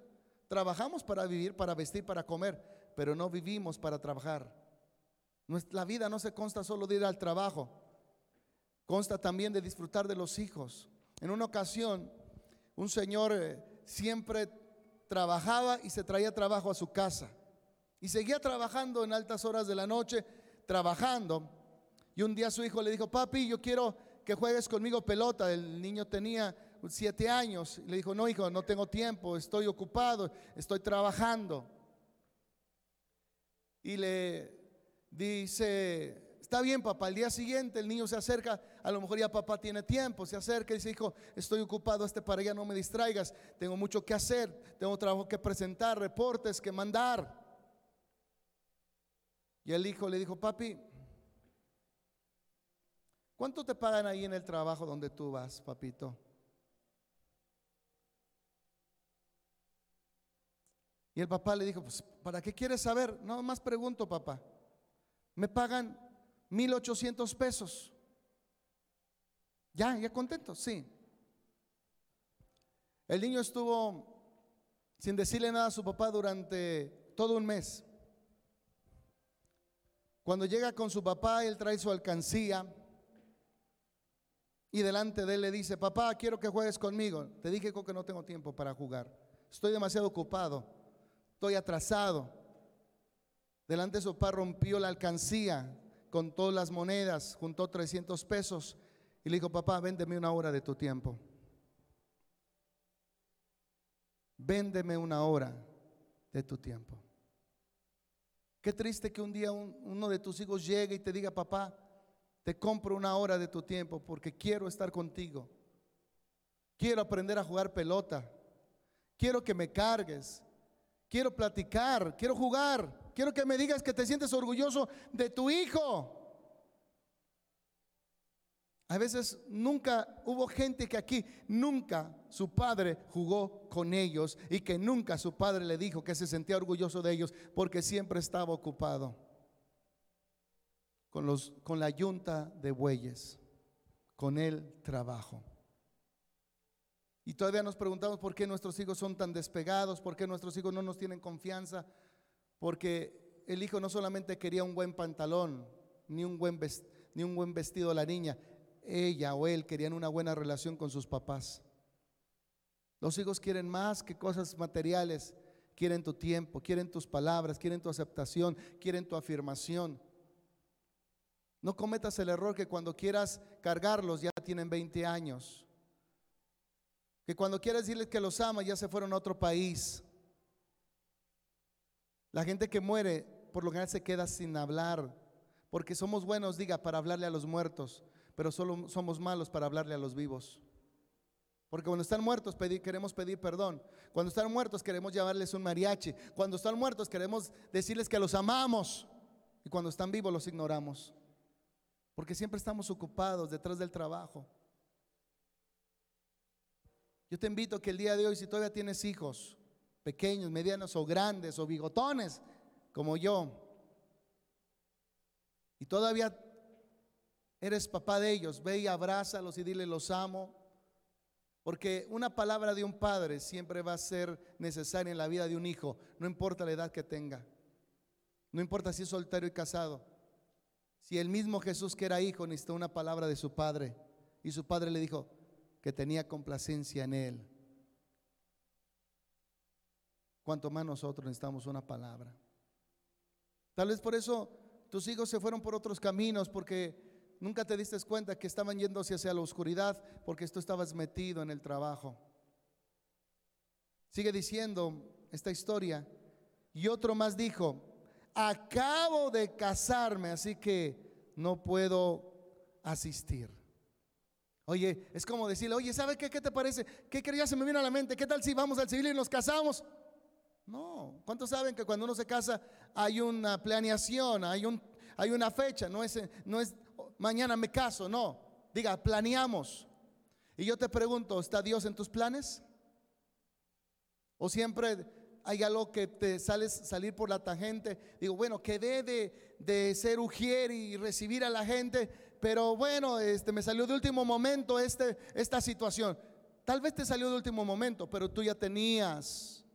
Trabajamos para vivir, para vestir, para comer, pero no vivimos para trabajar. La vida no se consta solo de ir al trabajo, consta también de disfrutar de los hijos. En una ocasión, un señor eh, siempre trabajaba y se traía trabajo a su casa. Y seguía trabajando en altas horas de la noche, trabajando. Y un día su hijo le dijo, papi, yo quiero que juegues conmigo pelota. El niño tenía siete años. Le dijo, no, hijo, no tengo tiempo, estoy ocupado, estoy trabajando. Y le dice, Está bien, papá. El día siguiente el niño se acerca. A lo mejor ya papá tiene tiempo. Se acerca y dice, hijo, estoy ocupado. Este para allá no me distraigas. Tengo mucho que hacer. Tengo trabajo que presentar, reportes que mandar. Y el hijo le dijo, papi, ¿cuánto te pagan ahí en el trabajo donde tú vas, papito? Y el papá le dijo, pues, ¿para qué quieres saber? No, más pregunto, papá. Me pagan 1800 pesos. Ya, ya contento, sí. El niño estuvo sin decirle nada a su papá durante todo un mes. Cuando llega con su papá, él trae su alcancía y delante de él le dice, papá, quiero que juegues conmigo. Te dije que no tengo tiempo para jugar. Estoy demasiado ocupado. Estoy atrasado. Delante de su papá rompió la alcancía contó las monedas, juntó 300 pesos y le dijo, papá, véndeme una hora de tu tiempo. Véndeme una hora de tu tiempo. Qué triste que un día uno de tus hijos llegue y te diga, papá, te compro una hora de tu tiempo porque quiero estar contigo. Quiero aprender a jugar pelota. Quiero que me cargues. Quiero platicar. Quiero jugar. Quiero que me digas que te sientes orgulloso de tu hijo. A veces nunca hubo gente que aquí nunca su padre jugó con ellos y que nunca su padre le dijo que se sentía orgulloso de ellos porque siempre estaba ocupado con, los, con la yunta de bueyes, con el trabajo. Y todavía nos preguntamos por qué nuestros hijos son tan despegados, por qué nuestros hijos no nos tienen confianza, porque el hijo no solamente quería un buen pantalón, ni un buen, vestido a la niña, ella o él querían una buena relación con sus papás. Los hijos quieren más que cosas materiales, quieren tu tiempo, quieren tus palabras, quieren tu aceptación, quieren tu afirmación. No cometas el error que cuando quieras cargarlos ya tienen 20 años. Que cuando quieras decirles que los amas ya se fueron a otro país. La gente que muere por lo general se queda sin hablar, porque somos buenos, diga, para hablarle a los muertos, pero solo somos malos para hablarle a los vivos. Porque cuando están muertos queremos pedir perdón. Cuando están muertos queremos llevarles un mariachi. Cuando están muertos queremos decirles que los amamos. Y cuando están vivos los ignoramos. Porque siempre estamos ocupados detrás del trabajo. Yo te invito que el día de hoy, si todavía tienes hijos, pequeños, medianos o grandes o bigotones, como yo, y todavía eres papá de ellos, ve y abrázalos y dile los amo. Porque una palabra de un padre siempre va a ser necesaria en la vida de un hijo, no importa la edad que tenga, no importa si es soltero y casado. Si el mismo Jesús que era hijo necesitó una palabra de su padre y su padre le dijo que tenía complacencia en él, cuanto más nosotros necesitamos una palabra. Tal vez por eso tus hijos se fueron por otros caminos, porque nunca te diste cuenta que estaban yéndose hacia la oscuridad, porque tú estabas metido en el trabajo. Sigue diciendo esta historia. Y otro más dijo, acabo de casarme, así que no puedo asistir. Oye, es como decirle, oye, ¿sabe qué, qué te parece? ¿Qué ya se me viene a la mente? ¿Qué tal si vamos al civil y nos casamos? No, ¿cuántos saben que cuando uno se casa hay una planeación, hay, un, hay una fecha? No es, no es mañana me caso, no. Diga, planeamos. Y yo te pregunto, ¿está Dios en tus planes? ¿O siempre hay algo que te sales salir por la tangente? Digo, bueno, quedé de, de ser ujier y recibir a la gente, pero bueno, este, me salió de último momento este, esta situación. Tal vez te salió de último momento, pero tú ya tenías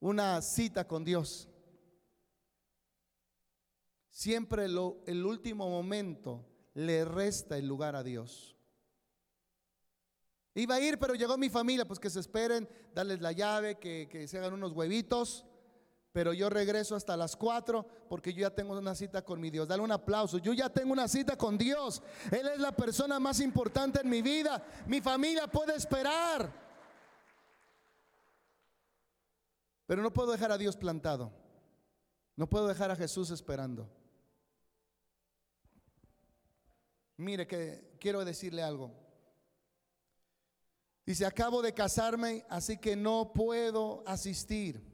una cita con Dios. Siempre lo, el último momento le resta el lugar a Dios. Iba a ir, pero llegó mi familia, pues que se esperen, darles la llave, que, que se hagan unos huevitos. Pero yo regreso hasta las cuatro porque yo ya tengo una cita con mi Dios. Dale un aplauso. Yo ya tengo una cita con Dios. Él es la persona más importante en mi vida. Mi familia puede esperar. Pero no puedo dejar a Dios plantado. No puedo dejar a Jesús esperando. Mire que quiero decirle algo. Dice, acabo de casarme, así que no puedo asistir.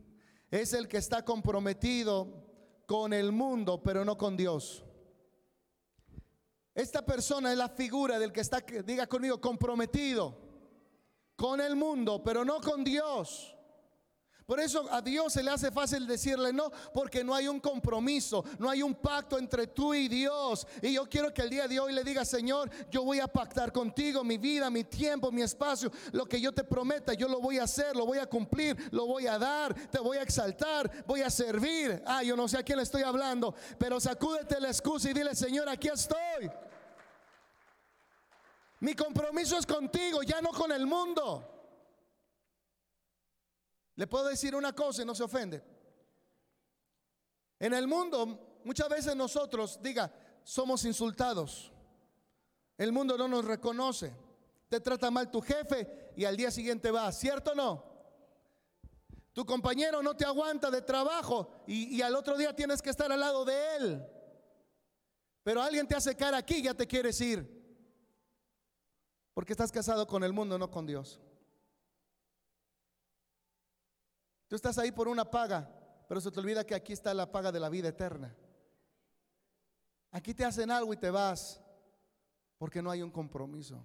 Es el que está comprometido con el mundo, pero no con Dios. Esta persona es la figura del que está, diga conmigo, comprometido con el mundo, pero no con Dios. Por eso a Dios se le hace fácil decirle no, porque no hay un compromiso, no hay un pacto entre tú y Dios. Y yo quiero que el día de hoy le diga, Señor, yo voy a pactar contigo mi vida, mi tiempo, mi espacio. Lo que yo te prometa, yo lo voy a hacer, lo voy a cumplir, lo voy a dar, te voy a exaltar, voy a servir. Ah, yo no sé a quién le estoy hablando, pero sacúdete la excusa y dile, Señor, aquí estoy. Mi compromiso es contigo, ya no con el mundo. Le puedo decir una cosa y no se ofende. En el mundo, muchas veces nosotros, diga, somos insultados. El mundo no nos reconoce. Te trata mal tu jefe y al día siguiente va, ¿cierto o no? Tu compañero no te aguanta de trabajo y, y, al otro día tienes que estar al lado de él. Pero alguien te hace cara aquí y ya te quieres ir. Porque estás casado con el mundo, no con Dios. Tú estás ahí por una paga, pero se te olvida que aquí está la paga de la vida eterna. Aquí te hacen algo y te vas porque no hay un compromiso.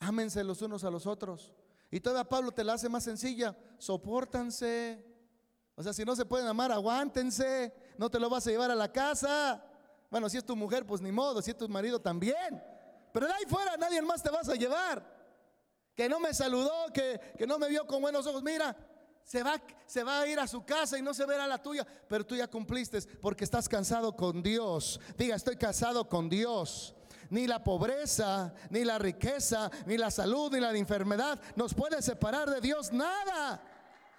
Ámense los unos a los otros. Y todavía Pablo te la hace más sencilla. Sopórtanse. O sea, si no se pueden amar, aguántense. No te lo vas a llevar a la casa. Bueno, si es tu mujer, pues ni modo. Si es tu marido, también. Pero de ahí fuera nadie más te vas a llevar. que no me saludó, que, que no me vio con buenos ojos. Mira, se va, se va a ir a su casa y no se verá la tuya, pero tú ya cumpliste porque estás cansado con Dios. Diga, estoy casado con Dios. Ni la pobreza, ni la riqueza, ni la salud, ni la enfermedad nos puede separar de Dios. Nada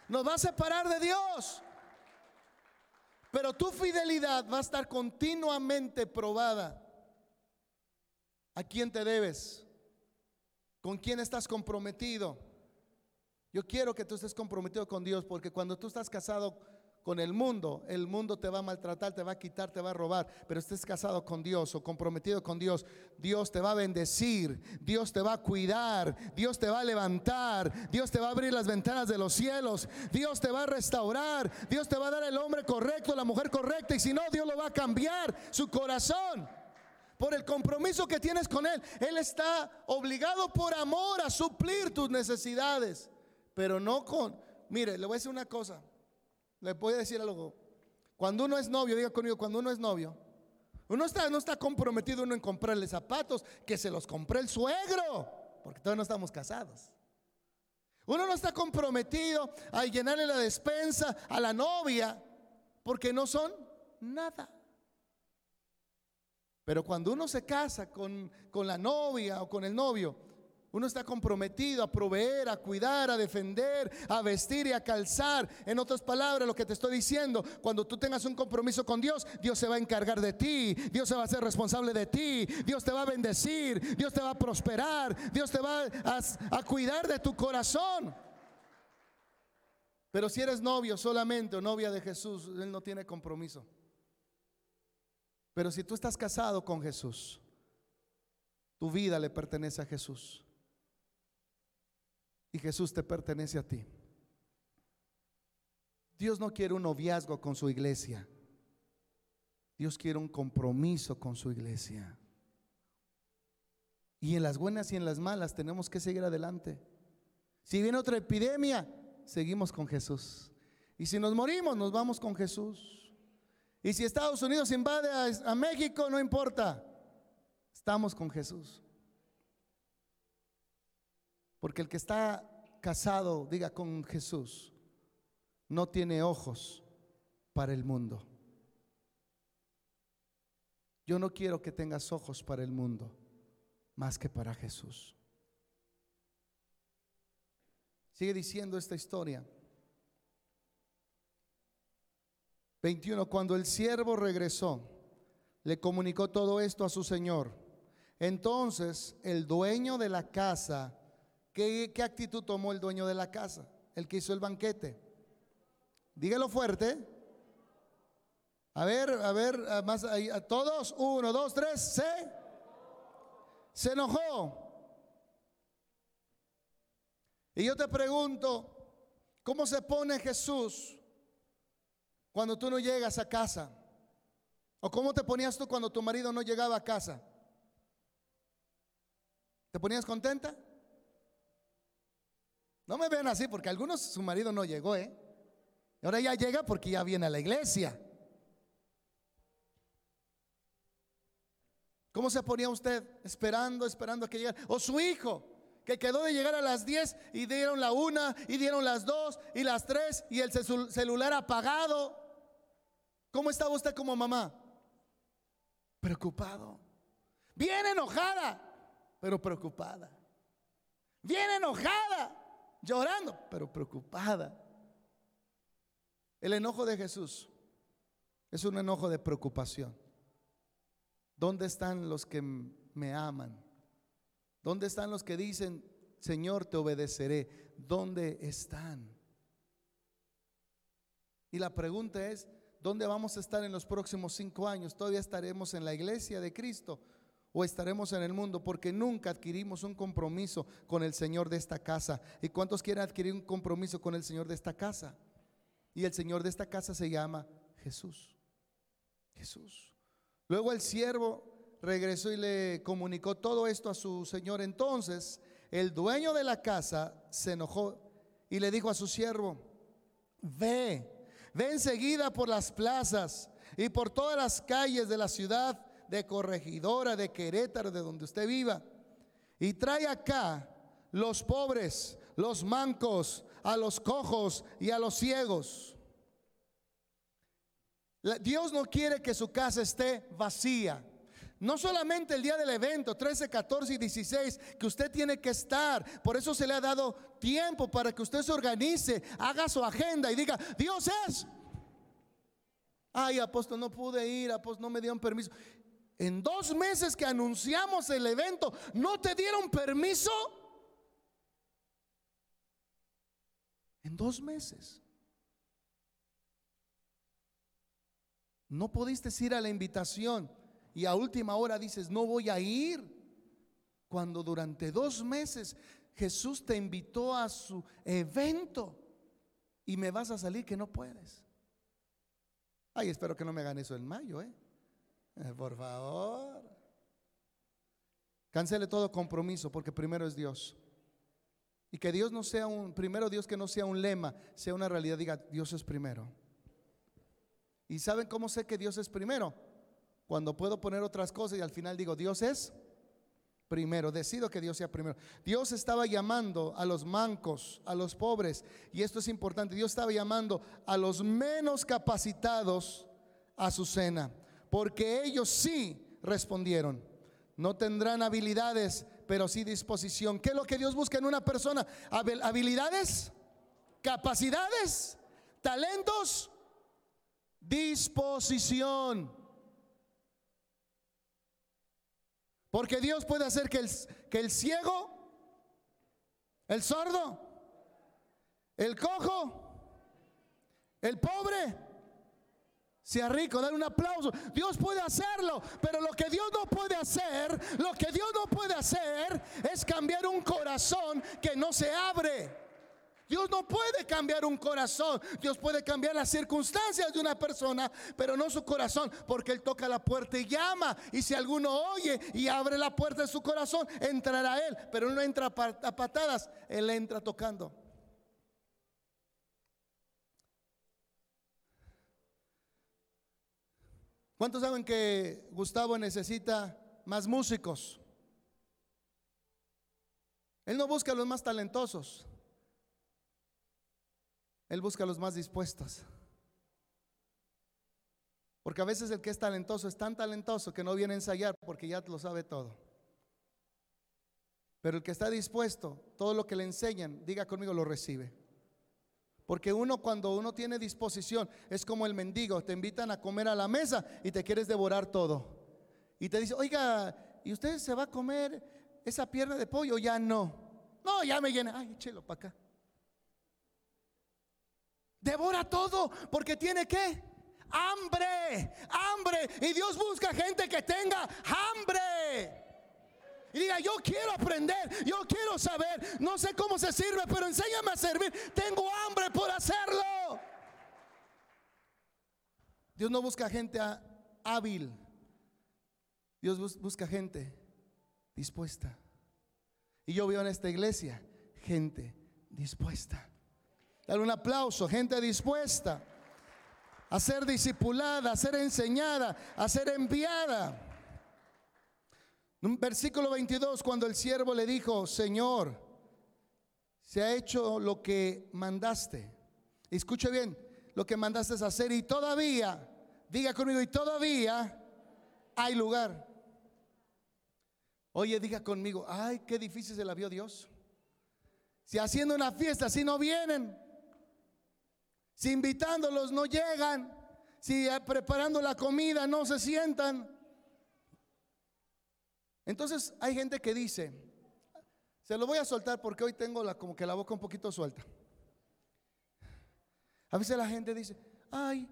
nos va a separar de Dios. Pero tu fidelidad va a estar continuamente probada. ¿A quién te debes? ¿Con quién estás comprometido? Yo quiero que tú estés comprometido con Dios porque cuando tú estás casado con el mundo, el mundo te va a maltratar, te va a quitar, te va a robar, pero estés casado con Dios o comprometido con Dios, Dios te va a bendecir, Dios te va a cuidar, Dios te va a levantar, Dios te va a abrir las ventanas de los cielos, Dios te va a restaurar, Dios te va a dar el hombre correcto, la mujer correcta, y si no, Dios lo va a cambiar su corazón por el compromiso que tienes con Él. Él está obligado por amor a suplir tus necesidades, pero no con... Mire, le voy a decir una cosa. Le voy a decir algo. Cuando uno es novio, diga conmigo, cuando uno es novio, uno está, no está comprometido uno en comprarle zapatos, que se los compré el suegro, porque todavía no estamos casados. Uno no está comprometido a llenarle la despensa a la novia, porque no son nada. Pero cuando uno se casa con, con la novia o con el novio, uno está comprometido a proveer, a cuidar, a defender, a vestir y a calzar. En otras palabras, lo que te estoy diciendo, cuando tú tengas un compromiso con Dios, Dios se va a encargar de ti, Dios se va a hacer responsable de ti, Dios te va a bendecir, Dios te va a prosperar, Dios te va a, a cuidar de tu corazón. Pero si eres novio solamente o novia de Jesús, Él no tiene compromiso. Pero si tú estás casado con Jesús, tu vida le pertenece a Jesús y Jesús te pertenece a ti. Dios no quiere un noviazgo con su iglesia. Dios quiere un compromiso con su iglesia. Y en las buenas y en las malas tenemos que seguir adelante. Si viene otra epidemia, seguimos con Jesús. Y si nos morimos, nos vamos con Jesús. Y si Estados Unidos invade a, a México, no importa. Estamos con Jesús. Porque el que está casado, diga con Jesús, no tiene ojos para el mundo. Yo no quiero que tengas ojos para el mundo más que para Jesús. Sigue diciendo esta historia. 21. Cuando el siervo regresó, le comunicó todo esto a su señor. Entonces el dueño de la casa ¿Qué, actitud tomó el dueño de la casa? El que hizo el banquete. Dígalo fuerte. A ver, a ver, más ahí, a todos. Uno, dos, tres. Se, se enojó. Y yo te pregunto, ¿cómo se pone Jesús cuando tú no llegas a casa? ¿O cómo te ponías tú cuando tu marido no llegaba a casa? ¿Te ponías contenta? No me vean así porque algunos su marido no llegó, ¿eh? Ahora ya llega porque ya viene a la iglesia. ¿Cómo se ponía usted esperando, esperando a que llegara? O su hijo, que quedó de llegar a las 10 y dieron la una y dieron las dos y las tres y el celular apagado. ¿Cómo estaba usted como mamá? Preocupado. Bien enojada, pero preocupada. Bien enojada, llorando, pero preocupada. El enojo de Jesús es un enojo de preocupación. ¿Dónde están los que me aman? ¿Dónde están los que dicen, Señor, te obedeceré? ¿Dónde están? Y la pregunta es, ¿dónde vamos a estar en los próximos cinco años? ¿Todavía estaremos en la iglesia de Cristo? O estaremos en el mundo porque nunca adquirimos un compromiso con el Señor de esta casa. ¿Y cuántos quieren adquirir un compromiso con el Señor de esta casa? Y el Señor de esta casa se llama Jesús. Jesús. Luego el siervo regresó y le comunicó todo esto a su Señor. Entonces el dueño de la casa se enojó y le dijo a su siervo, ve, ve enseguida por las plazas y por todas las calles de la ciudad de Corregidora, de Querétaro, de donde usted viva, y trae acá los pobres, los mancos, a los cojos y a los ciegos. Dios no quiere que su casa esté vacía. No solamente el día del evento, 13, 14 y 16, que usted tiene que estar. Por eso se le ha dado tiempo para que usted se organice, haga su agenda y diga, Dios es. Ay, apóstol, no pude ir, apóstol, no me dieron permiso. En dos meses que anunciamos el evento, ¿no te dieron permiso? En dos meses. No pudiste ir a la invitación y a última hora dices, no voy a ir. Cuando durante dos meses Jesús te invitó a su evento y me vas a salir que no puedes. Ay, espero que no me hagan eso en mayo, ¿eh? Eh por favor. Cancele todo compromiso porque primero es Dios. Y que Dios no sea un, primero Dios que no sea un lema, sea una realidad, diga, Dios es primero. ¿Y saben cómo sé que Dios es primero? cuando puedo poner otras cosas y al final digo, Dios es primero, decido que Dios sea primero. Dios estaba llamando a los mancos, a los pobres, y esto es importante, Dios estaba llamando a los menos capacitados a su cena, porque ellos sí respondieron. No tendrán habilidades, pero sí disposición. ¿Qué es lo que Dios busca en una persona? Habilidades, capacidades, talentos, disposición. Porque Dios puede hacer que el, que el ciego, el sordo, el cojo, el pobre, sea rico, dar un aplauso. Dios puede hacerlo, pero lo que Dios no puede hacer, lo que Dios no puede hacer es cambiar un corazón que no se abre. Dios no puede cambiar un corazón. Dios puede cambiar las circunstancias de una persona, pero no su corazón, porque Él toca la puerta y llama. Y si alguno oye y abre la puerta de su corazón, entrará Él. Pero Él no entra a patadas, Él entra tocando. ¿Cuántos saben que Gustavo necesita más músicos? Él no busca a los más talentosos. Él busca a los más dispuestos. Porque a veces el que es talentoso es tan talentoso que no viene a ensayar porque ya lo sabe todo. Pero el que está dispuesto, todo lo que le enseñan, diga conmigo, lo recibe. Porque uno cuando uno tiene disposición es como el mendigo, te invitan a comer a la mesa y te quieres devorar todo. Y te dice, oiga, ¿y usted se va a comer esa pierna de pollo? Ya no. No, ya me llena. Ay, échelo para acá. Devora todo porque tiene que hambre, hambre. Y Dios busca gente que tenga hambre. Y diga, yo quiero aprender, yo quiero saber, no sé cómo se sirve, pero enséñame a servir. Tengo hambre por hacerlo. Dios no busca gente hábil. Dios busca gente dispuesta. Y yo veo en esta iglesia gente dispuesta. Dar un aplauso, gente dispuesta a ser discipulada, a ser enseñada, a ser enviada. Versículo 22, cuando el siervo le dijo, Señor, se ha hecho lo que mandaste. Escuche bien, lo que mandaste es hacer y todavía, diga conmigo, y todavía hay lugar. Oye, diga conmigo, ay, qué difícil se la vio Dios. Si haciendo una fiesta, si no vienen, si invitándolos no llegan, si eh, preparando la comida no se sientan. Entonces hay gente que dice, se lo voy a soltar porque hoy tengo la, como que la boca un poquito suelta. A veces la gente dice, ay,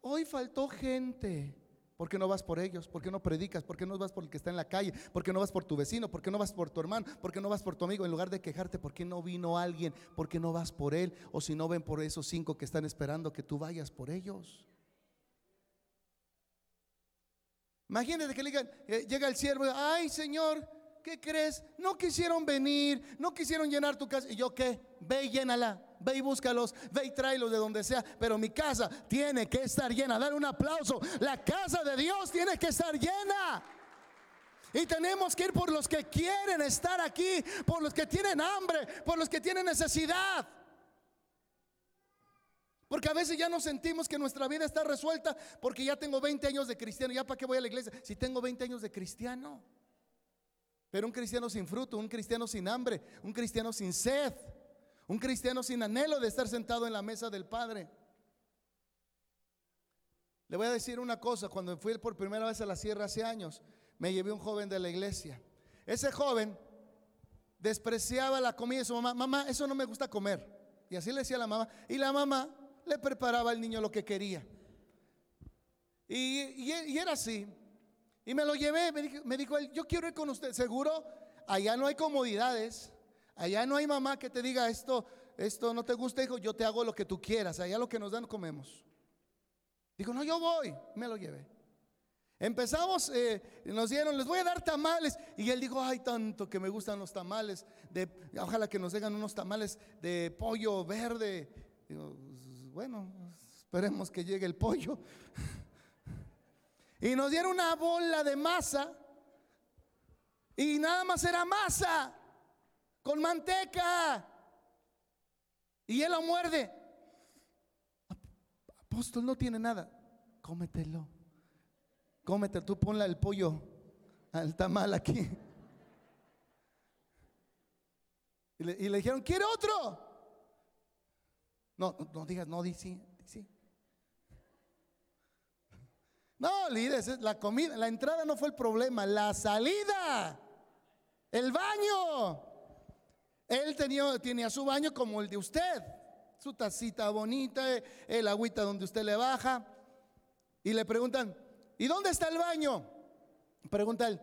hoy faltó gente. ¿Por qué no vas por ellos? ¿Por qué no predicas? ¿Por qué no vas por el que está en la calle? ¿Por qué no vas por tu vecino? ¿Por qué no vas por tu hermano? ¿Por qué no vas por tu amigo? En lugar de quejarte, ¿por qué no vino alguien? ¿Por qué no vas por él? O si no ven por esos cinco que están esperando que tú vayas por ellos. Imagínate que eh, llega el siervo, ay Señor, ¿qué crees? No quisieron venir, no quisieron llenar tu casa. ¿Y yo qué? Ve y llénala ve y búscalos, ve y tráelos de donde sea, pero mi casa tiene que estar llena. Dar un aplauso. La casa de Dios tiene que estar llena. Y tenemos que ir por los que quieren estar aquí, por los que tienen hambre, por los que tienen necesidad. Porque a veces ya nos sentimos que nuestra vida está resuelta porque ya tengo 20 años de cristiano. ¿Ya para qué voy a la iglesia? Si tengo 20 años de cristiano. Pero un cristiano sin fruto, un cristiano sin hambre, un cristiano sin sed, un cristiano sin anhelo de estar sentado en la mesa del Padre. Le voy a decir una cosa, cuando fui por primera vez a la sierra hace años, me llevé un joven de la iglesia. Ese joven despreciaba la comida de su mamá. Mamá, eso no me gusta comer. Y así le decía a la mamá. Y la mamá le preparaba al niño lo que quería. Y, era así. Y me lo llevé, me dijo, me dijo él, yo quiero ir con usted. Seguro, allá no hay comodidades. Allá no hay mamá que te diga esto, esto no te gusta, hijo, yo te hago lo que tú quieras. Allá lo que nos dan comemos. Dijo, no, yo voy. Me lo llevé. Empezamos, eh, nos dieron, les voy a dar tamales. Y él dijo, ay, tanto que me gustan los tamales. De, ojalá que nos den unos tamales de pollo verde. Digo, bueno, esperemos que llegue el pollo. Y nos dieron una bola de masa. Y nada más era masa. Con manteca. Y él lo muerde. Apóstol no tiene nada. Cómetelo. Cómetelo. Tú ponle el pollo al tamal aquí. Y le, dijeron, ¿quiere otro? No, no, digas, no, di sí, No, líderes, la comida, la entrada no fue el problema, la salida, el baño. Él tenía, tenía su baño como el de usted su tacita bonita, el agüita donde usted le baja. Y le preguntan, ¿y dónde está el baño? Pregunta él,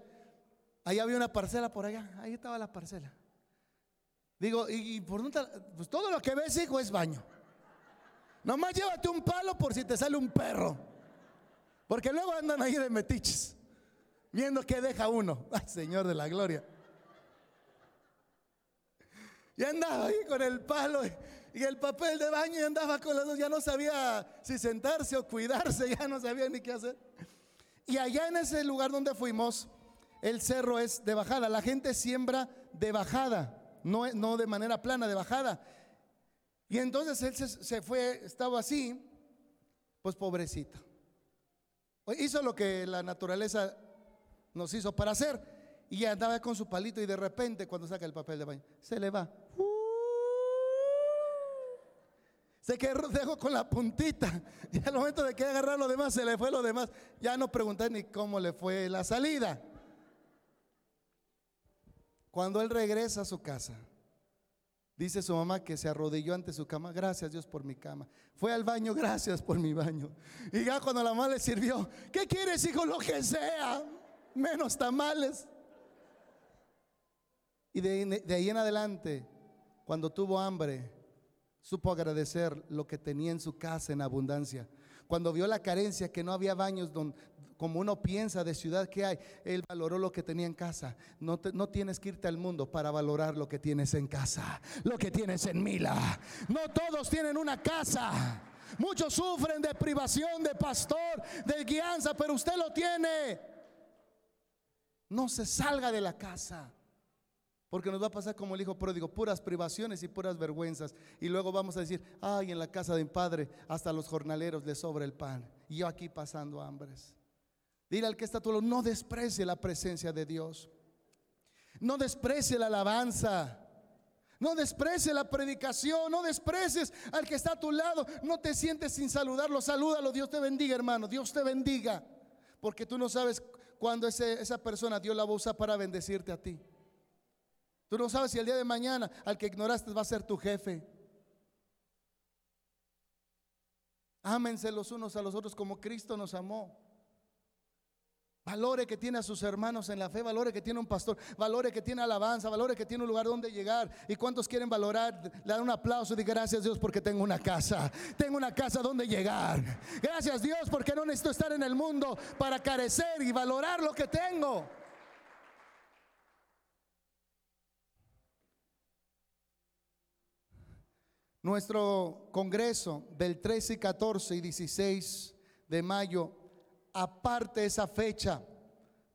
ahí había una parcela por allá, ahí estaba la parcela. Digo, ¿y, por dónde? Pues todo lo que ves, hijo, es baño. Nomás llévate un palo por si te sale un perro. Porque luego andan ahí de metiches, viendo que deja uno. Ay, Señor de la gloria. Y andaba ahí con el palo y el papel de baño y andaba con los dos, ya no sabía si sentarse o cuidarse, ya no sabía ni qué hacer. Y allá en ese lugar donde fuimos, el cerro es de bajada, la gente siembra de bajada, no, no de manera plana, de bajada. Y entonces él se, fue, estaba así, pues pobrecito. Hizo lo que la naturaleza nos hizo para hacer y andaba con su palito y de repente cuando saca el papel de baño, se le va. Se quedó con la puntita. Y al momento de que agarrar lo demás, se le fue lo demás. Ya no pregunté ni cómo le fue la salida. Cuando él regresa a su casa, dice su mamá que se arrodilló ante su cama. Gracias Dios por mi cama. Fue al baño, gracias por mi baño. Y ya cuando la mamá le sirvió, ¿qué quieres, hijo? Lo que sea, menos tamales. Y de, ahí en adelante, cuando tuvo hambre, supo agradecer lo que tenía en su casa en abundancia. Cuando vio la carencia, que no había baños donde, como uno piensa de ciudad que hay, él valoró lo que tenía en casa. No, tienes que irte al mundo para valorar lo que tienes en casa, lo que tienes en Mila. No todos tienen una casa. Muchos sufren de privación de pastor, de guianza, pero usted lo tiene. No se salga de la casa. Porque nos va a pasar como el hijo pródigo, puras privaciones y puras vergüenzas. Y luego vamos a decir, ay, en la casa de mi padre, hasta los jornaleros les sobra el pan. Y yo aquí pasando hambres. Dile al que está a tu lado, no desprecie la presencia de Dios. No desprecie la alabanza. No desprecie la predicación, no desprecies al que está a tu lado. No te sientes sin saludarlo, salúdalo. Dios te bendiga, hermano. Dios te bendiga. Porque tú no sabes cuándo esa persona Dios la va a usar para bendecirte a ti. Tú no sabes si el día de mañana al que ignoraste va a ser tu jefe. Ámense los unos a los otros como Cristo nos amó. Valore que tiene a sus hermanos en la fe, valore que tiene un pastor, valore que tiene alabanza, valore que tiene un lugar donde llegar. ¿Y cuántos quieren valorar? Le dan un aplauso y digan gracias Dios porque tengo una casa, tengo una casa donde llegar. Gracias Dios porque no necesito estar en el mundo para carecer y valorar lo que tengo. Nuestro congreso del 13, 14 y 16 de mayo, aparte esa fecha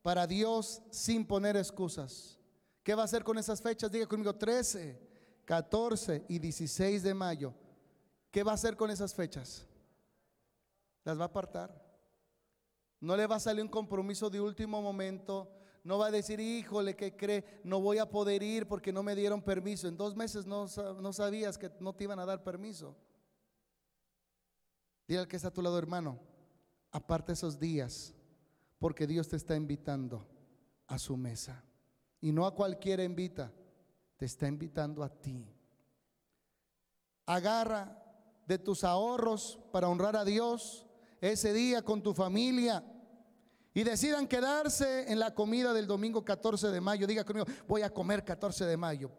para Dios sin poner excusas. ¿Qué va a hacer con esas fechas? Diga conmigo, 13, 14 y 16 de mayo. ¿Qué va a hacer con esas fechas? Las va a apartar. No le va a salir un compromiso de último momento. No va a decir, híjole, ¿qué cree? No voy a poder ir porque no me dieron permiso. En dos meses no, no sabías que no te iban a dar permiso. Dile al que está a tu lado, hermano, aparte esos días, porque Dios te está invitando a su mesa. Y no a cualquiera invita, te está invitando a ti. Agarra de tus ahorros para honrar a Dios ese día con tu familia y decidan quedarse en la comida del domingo 14 de mayo. Diga conmigo, voy a comer 14 de mayo.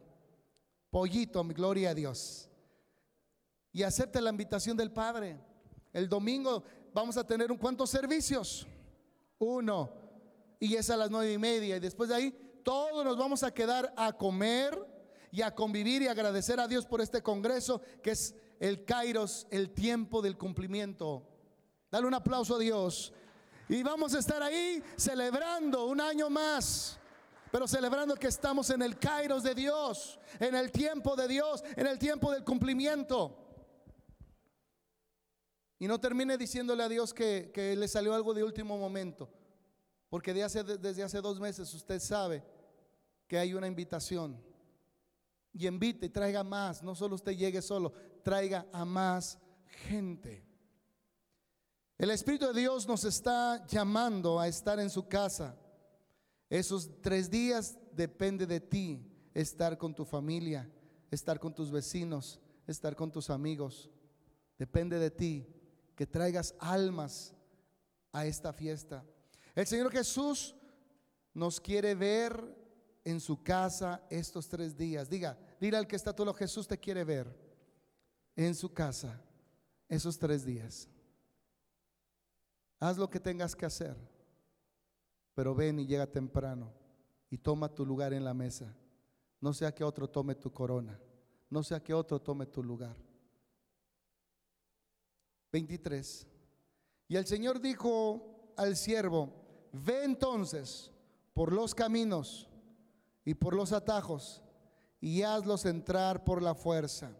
Pollito, mi gloria a Dios. Y acepte la invitación del Padre. El domingo vamos a tener un cuantos servicios. Uno. Y es a las nueve y media. Y después de ahí, todos nos vamos a quedar a comer y a convivir y agradecer a Dios por este congreso que es el Kairos, el tiempo del cumplimiento. Dale un aplauso a Dios. Y vamos a estar ahí celebrando un año más. Pero celebrando que estamos en el Kairos de Dios, en el tiempo de Dios, en el tiempo del cumplimiento. Y no termine diciéndole a Dios que, le salió algo de último momento. Porque desde hace dos meses usted sabe que hay una invitación. Y invite y traiga más. No solo usted llegue solo, traiga a más gente. El Espíritu de Dios nos está llamando a estar en su casa. Esos tres días depende de ti estar con tu familia, estar con tus vecinos, estar con tus amigos. Depende de ti que traigas almas a esta fiesta. El Señor Jesús nos quiere ver en su casa estos tres días. Diga, dile al que está todo, Jesús te quiere ver en su casa esos tres días. Haz lo que tengas que hacer, pero ven y llega temprano y toma tu lugar en la mesa. No sea que otro tome tu corona, no sea que otro tome tu lugar. 23. Y el Señor dijo al siervo, ve entonces por los caminos y por los atajos y hazlos entrar por la fuerza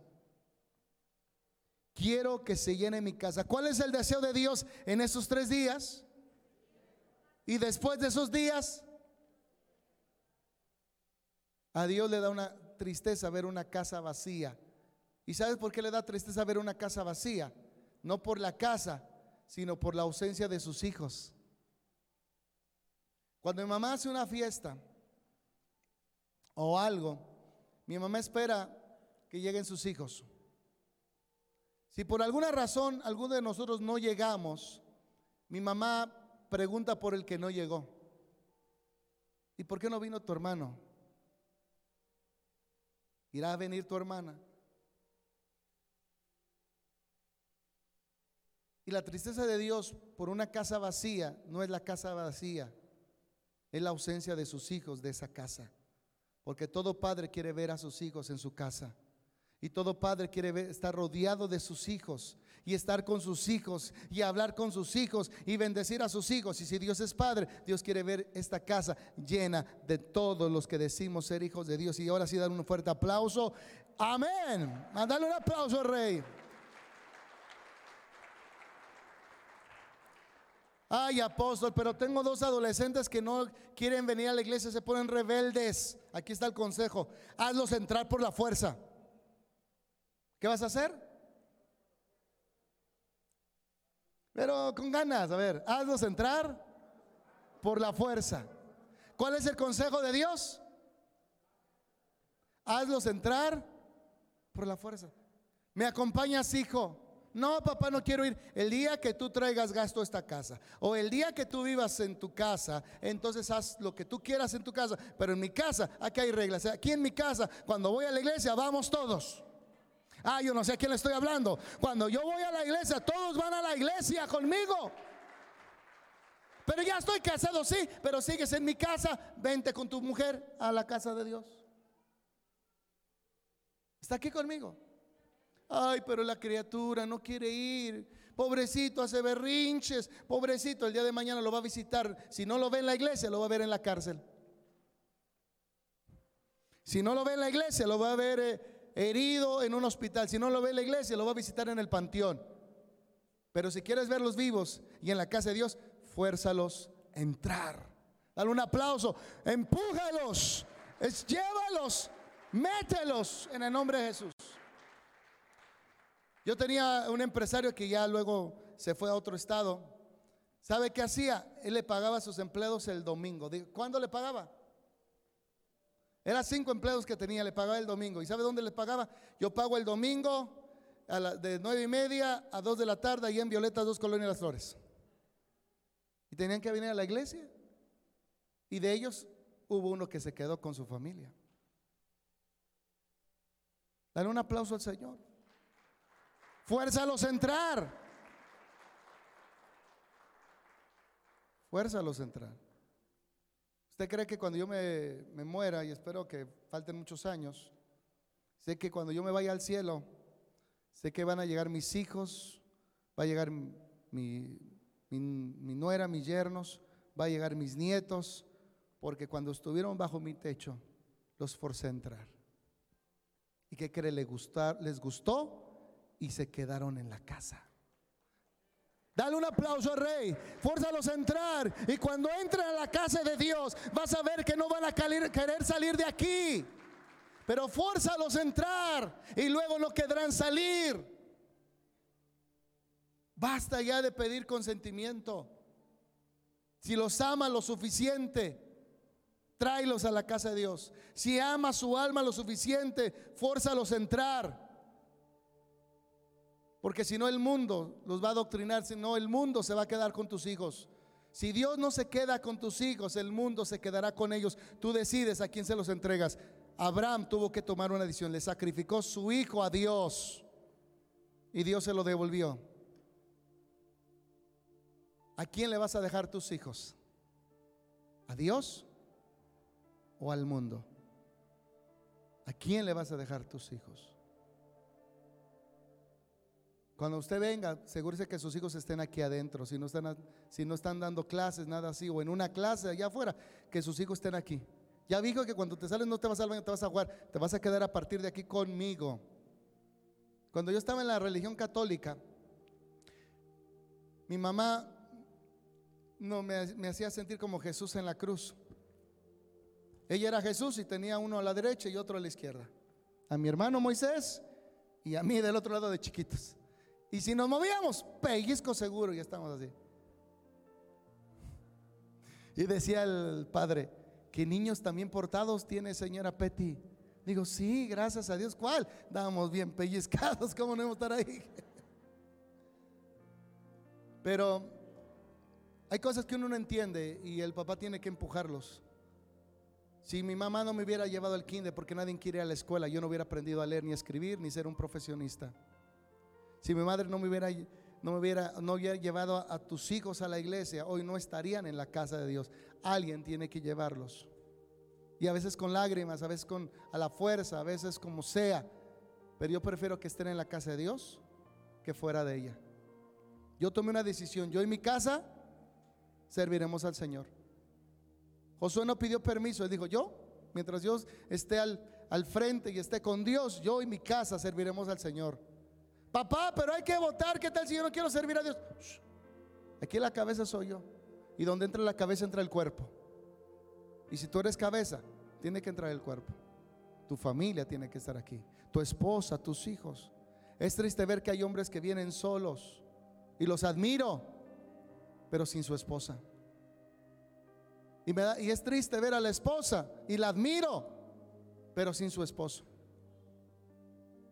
Quiero que se llene mi casa. ¿Cuál es el deseo de Dios en esos tres días? Y después de esos días, a Dios le da una tristeza ver una casa vacía. ¿Y sabes por qué le da tristeza ver una casa vacía? No por la casa, sino por la ausencia de sus hijos. Cuando mi mamá hace una fiesta o algo, mi mamá espera que lleguen sus hijos. Si por alguna razón alguno de nosotros no llegamos, mi mamá pregunta por el que no llegó. ¿Y por qué no vino tu hermano? ¿Irá a venir tu hermana? La tristeza de Dios por una casa vacía no es la casa vacía, es la ausencia de sus hijos de esa casa. Porque todo padre quiere ver a sus hijos en su casa. Y todo padre quiere estar rodeado de sus hijos y estar con sus hijos y hablar con sus hijos y bendecir a sus hijos. Y si Dios es padre, Dios quiere ver esta casa llena de todos los que decimos ser hijos de Dios. Y ahora sí dar un fuerte aplauso. Amén. Mandale un aplauso, Rey. Ay, apóstol, pero tengo dos adolescentes que no quieren venir a la iglesia, se ponen rebeldes. Aquí está el consejo. Hazlos entrar por la fuerza. ¿Qué vas a hacer? Pero con ganas, a ver, hazlos entrar por la fuerza. ¿Cuál es el consejo de Dios? Hazlos entrar por la fuerza. ¿Me acompañas, hijo? No, papá, no quiero ir. El día que tú traigas gasto a esta casa, o el día que tú vivas en tu casa, entonces haz lo que tú quieras en tu casa. Pero en mi casa, aquí hay reglas. Aquí en mi casa, cuando voy a la iglesia, vamos todos. Ah, yo no sé a quién le estoy hablando. Cuando yo voy a la iglesia, todos van a la iglesia conmigo. Pero ya estoy casado, sí, pero sigues en mi casa, vente con tu mujer a la casa de Dios. ¿Está aquí conmigo? Ay, pero la criatura no quiere ir pobrecito, hace berrinches, pobrecito, el día de mañana lo va a visitar. Si no lo ve en la iglesia, lo va a ver en la cárcel. Si no lo ve en la iglesia, lo va a ver eh, herido en un hospital. Si no lo ve en la iglesia, lo va a visitar en el panteón. Pero si quieres verlos vivos y en la casa de Dios, fuérzalos a entrar. Dale un aplauso, empújalos, llévalos, mételos en el nombre de Jesús. Yo tenía un empresario que ya luego se fue a otro estado. ¿Sabe qué hacía? Él le pagaba a sus empleados el domingo. ¿Cuándo le pagaba? Era cinco empleados que tenía, le pagaba el domingo. ¿Y sabe dónde le pagaba? Yo pago el domingo de nueve y media a dos de la tarde ahí en Violeta, dos colonias las flores. Y tenían que venir a la iglesia. Y de ellos hubo uno que se quedó con su familia. Dale un aplauso al Señor. Fuerza a entrar. Fuerza a entrar. ¿Usted cree que cuando yo me, muera, y espero que falten muchos años, sé que cuando yo me vaya al cielo, sé que van a llegar mis hijos, va a llegar mi nuera, mis yernos, va a llegar mis nietos, porque cuando estuvieron bajo mi techo, los forcé a entrar. ¿Y qué cree? ¿Les, gustar, les gustó y se quedaron en la casa. Dale un aplauso al rey, fórzalos a entrar. Y cuando entren a la casa de Dios, vas a ver que no van a querer salir de aquí. Pero fórzalos a entrar y luego no quedarán salir. Basta ya de pedir consentimiento. Si los ama lo suficiente, tráelos a la casa de Dios. Si ama su alma lo suficiente, fórzalos a entrar. Porque si no el mundo los va a adoctrinar, si no el mundo se va a quedar con tus hijos. Si Dios no se queda con tus hijos, el mundo se quedará con ellos. Tú decides a quién se los entregas. Abraham tuvo que tomar una decisión. Le sacrificó su hijo a Dios y Dios se lo devolvió. ¿A quién le vas a dejar tus hijos? ¿A Dios o al mundo? ¿A quién le vas a dejar tus hijos? Cuando usted venga, asegúrese que sus hijos estén aquí adentro. Si no están, si no están dando clases, nada así, o en una clase allá afuera, que sus hijos estén aquí. Ya digo que cuando te sales no te vas al baño, te vas a jugar, te vas a quedar a partir de aquí conmigo. Cuando yo estaba en la religión católica, mi mamá no, me hacía sentir como Jesús en la cruz. Ella era Jesús y tenía uno a la derecha y otro a la izquierda. A mi hermano Moisés y a mí del otro lado de chiquitos. Y si nos movíamos, pellizco seguro, ya estamos así. Y decía el padre, que niños también portados tiene señora Petty. Digo, sí, gracias a Dios. ¿Cuál? Dábamos bien pellizcados, ¿cómo no hemos estar ahí? Pero hay cosas que uno no entiende y el papá tiene que empujarlos. Si mi mamá no me hubiera llevado al kinder porque nadie quiere ir a la escuela, yo no hubiera aprendido a leer ni a escribir ni ser un profesionista. Si mi madre no me hubiera, no me hubiera, no hubiera llevado a, tus hijos a la iglesia, hoy no estarían en la casa de Dios. Alguien tiene que llevarlos. Y a veces con lágrimas, a veces con a la fuerza, a veces como sea. Pero yo prefiero que estén en la casa de Dios que fuera de ella. Yo tomé una decisión. Yo en mi casa serviremos al Señor. Josué no pidió permiso. Él dijo, yo, mientras Dios esté al, al frente y esté con Dios, yo y mi casa serviremos al Señor. Papá, pero hay que votar. ¿Qué tal si yo no quiero servir a Dios? Aquí la cabeza soy yo. Y donde entra la cabeza entra el cuerpo. Y si tú eres cabeza, tiene que entrar el cuerpo. Tu familia tiene que estar aquí. Tu esposa, tus hijos. Es triste ver que hay hombres que vienen solos. Y los admiro, pero sin su esposa. Y, es triste ver a la esposa y la admiro, pero sin su esposo.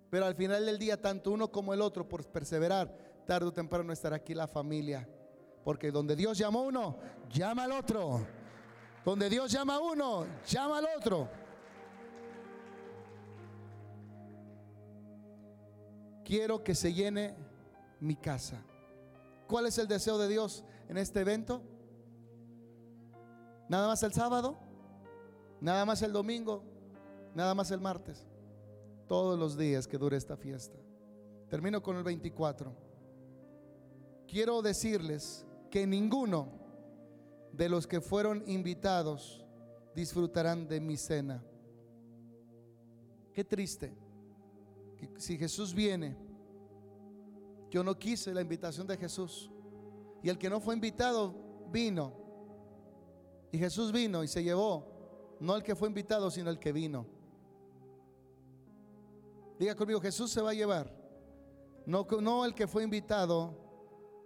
Pero al final del día, tanto uno como el otro, por perseverar, tarde o temprano estará aquí la familia. Porque donde Dios llama a uno, llama al otro. Donde Dios llama a uno, llama al otro. Quiero que se llene mi casa. ¿Cuál es el deseo de Dios en este evento? Nada más el sábado, nada más el domingo, nada más el martes todos los días que dure esta fiesta. Termino con el 24. quiero decirles que ninguno de los que fueron invitados disfrutarán de mi cena. Qué triste. Que si Jesús viene, yo no quise la invitación de Jesús. Y el que no fue invitado vino. Y Jesús vino y se llevó, no el que fue invitado, sino el que vino. Diga conmigo, Jesús se va a llevar. No, no el que fue invitado,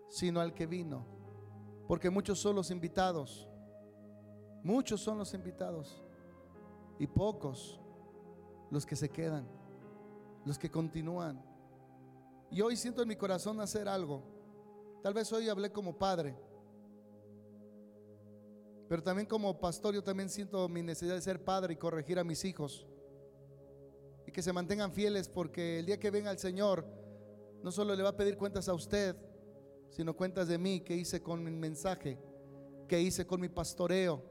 sino al que vino. Porque muchos son los invitados. Muchos son los invitados. Y pocos los que se quedan. Los que continúan. Y hoy siento en mi corazón hacer algo. Tal vez hoy hablé como padre. Pero también como pastor yo también siento mi necesidad de ser padre y corregir a mis hijos. Que se mantengan fieles porque el día que venga el Señor no solo le va a pedir cuentas a usted, sino cuentas de mí, que hice con mi mensaje, que hice con mi pastoreo.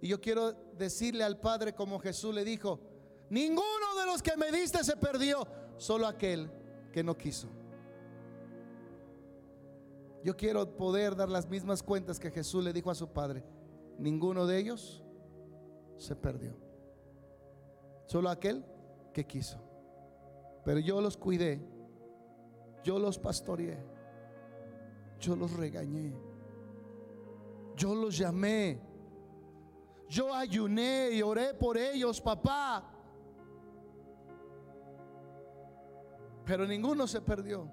Y yo quiero decirle al Padre como Jesús le dijo, ninguno de los que me diste se perdió, solo aquel que no quiso. Yo quiero poder dar las mismas cuentas que Jesús le dijo a su Padre. Ninguno de ellos se perdió. Solo aquel que quiso. Pero yo los cuidé. Yo los pastoreé. Yo los regañé. Yo los llamé. Yo ayuné y oré por ellos, papá. Pero ninguno se perdió.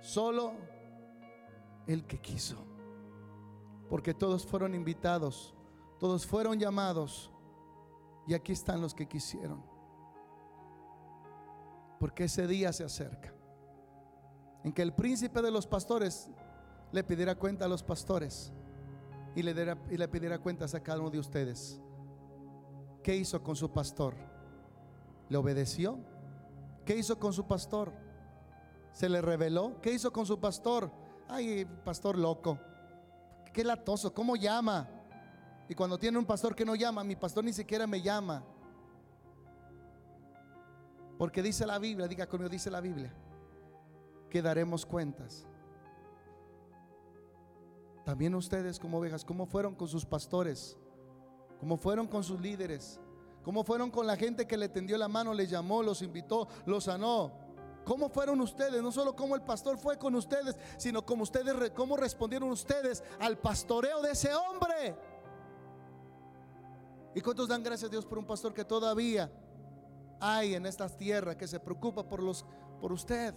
Solo el que quiso. Porque todos fueron invitados. Todos fueron llamados. Y aquí están los que quisieron. Porque ese día se acerca. En que el príncipe de los pastores le pidiera cuenta a los pastores y le, y le pidiera cuentas a cada uno de ustedes. ¿Qué hizo con su pastor? ¿Le obedeció? ¿Qué hizo con su pastor? ¿Se le reveló? ¿Qué hizo con su pastor? Ay, pastor loco. Qué latoso, ¿cómo llama? Y cuando tiene un pastor que no llama, mi pastor ni siquiera me llama. Porque dice la Biblia, diga conmigo, dice la Biblia, que daremos cuentas. También ustedes como ovejas, ¿cómo fueron con sus pastores? ¿Cómo fueron con sus líderes? ¿Cómo fueron con la gente que le tendió la mano, les llamó, los invitó, los sanó? ¿Cómo fueron ustedes? No solo cómo el pastor fue con ustedes, sino como ustedes, cómo respondieron ustedes al pastoreo de ese hombre. ¿Y cuántos dan gracias a Dios por un pastor que todavía hay en estas tierras que se preocupa por los por usted?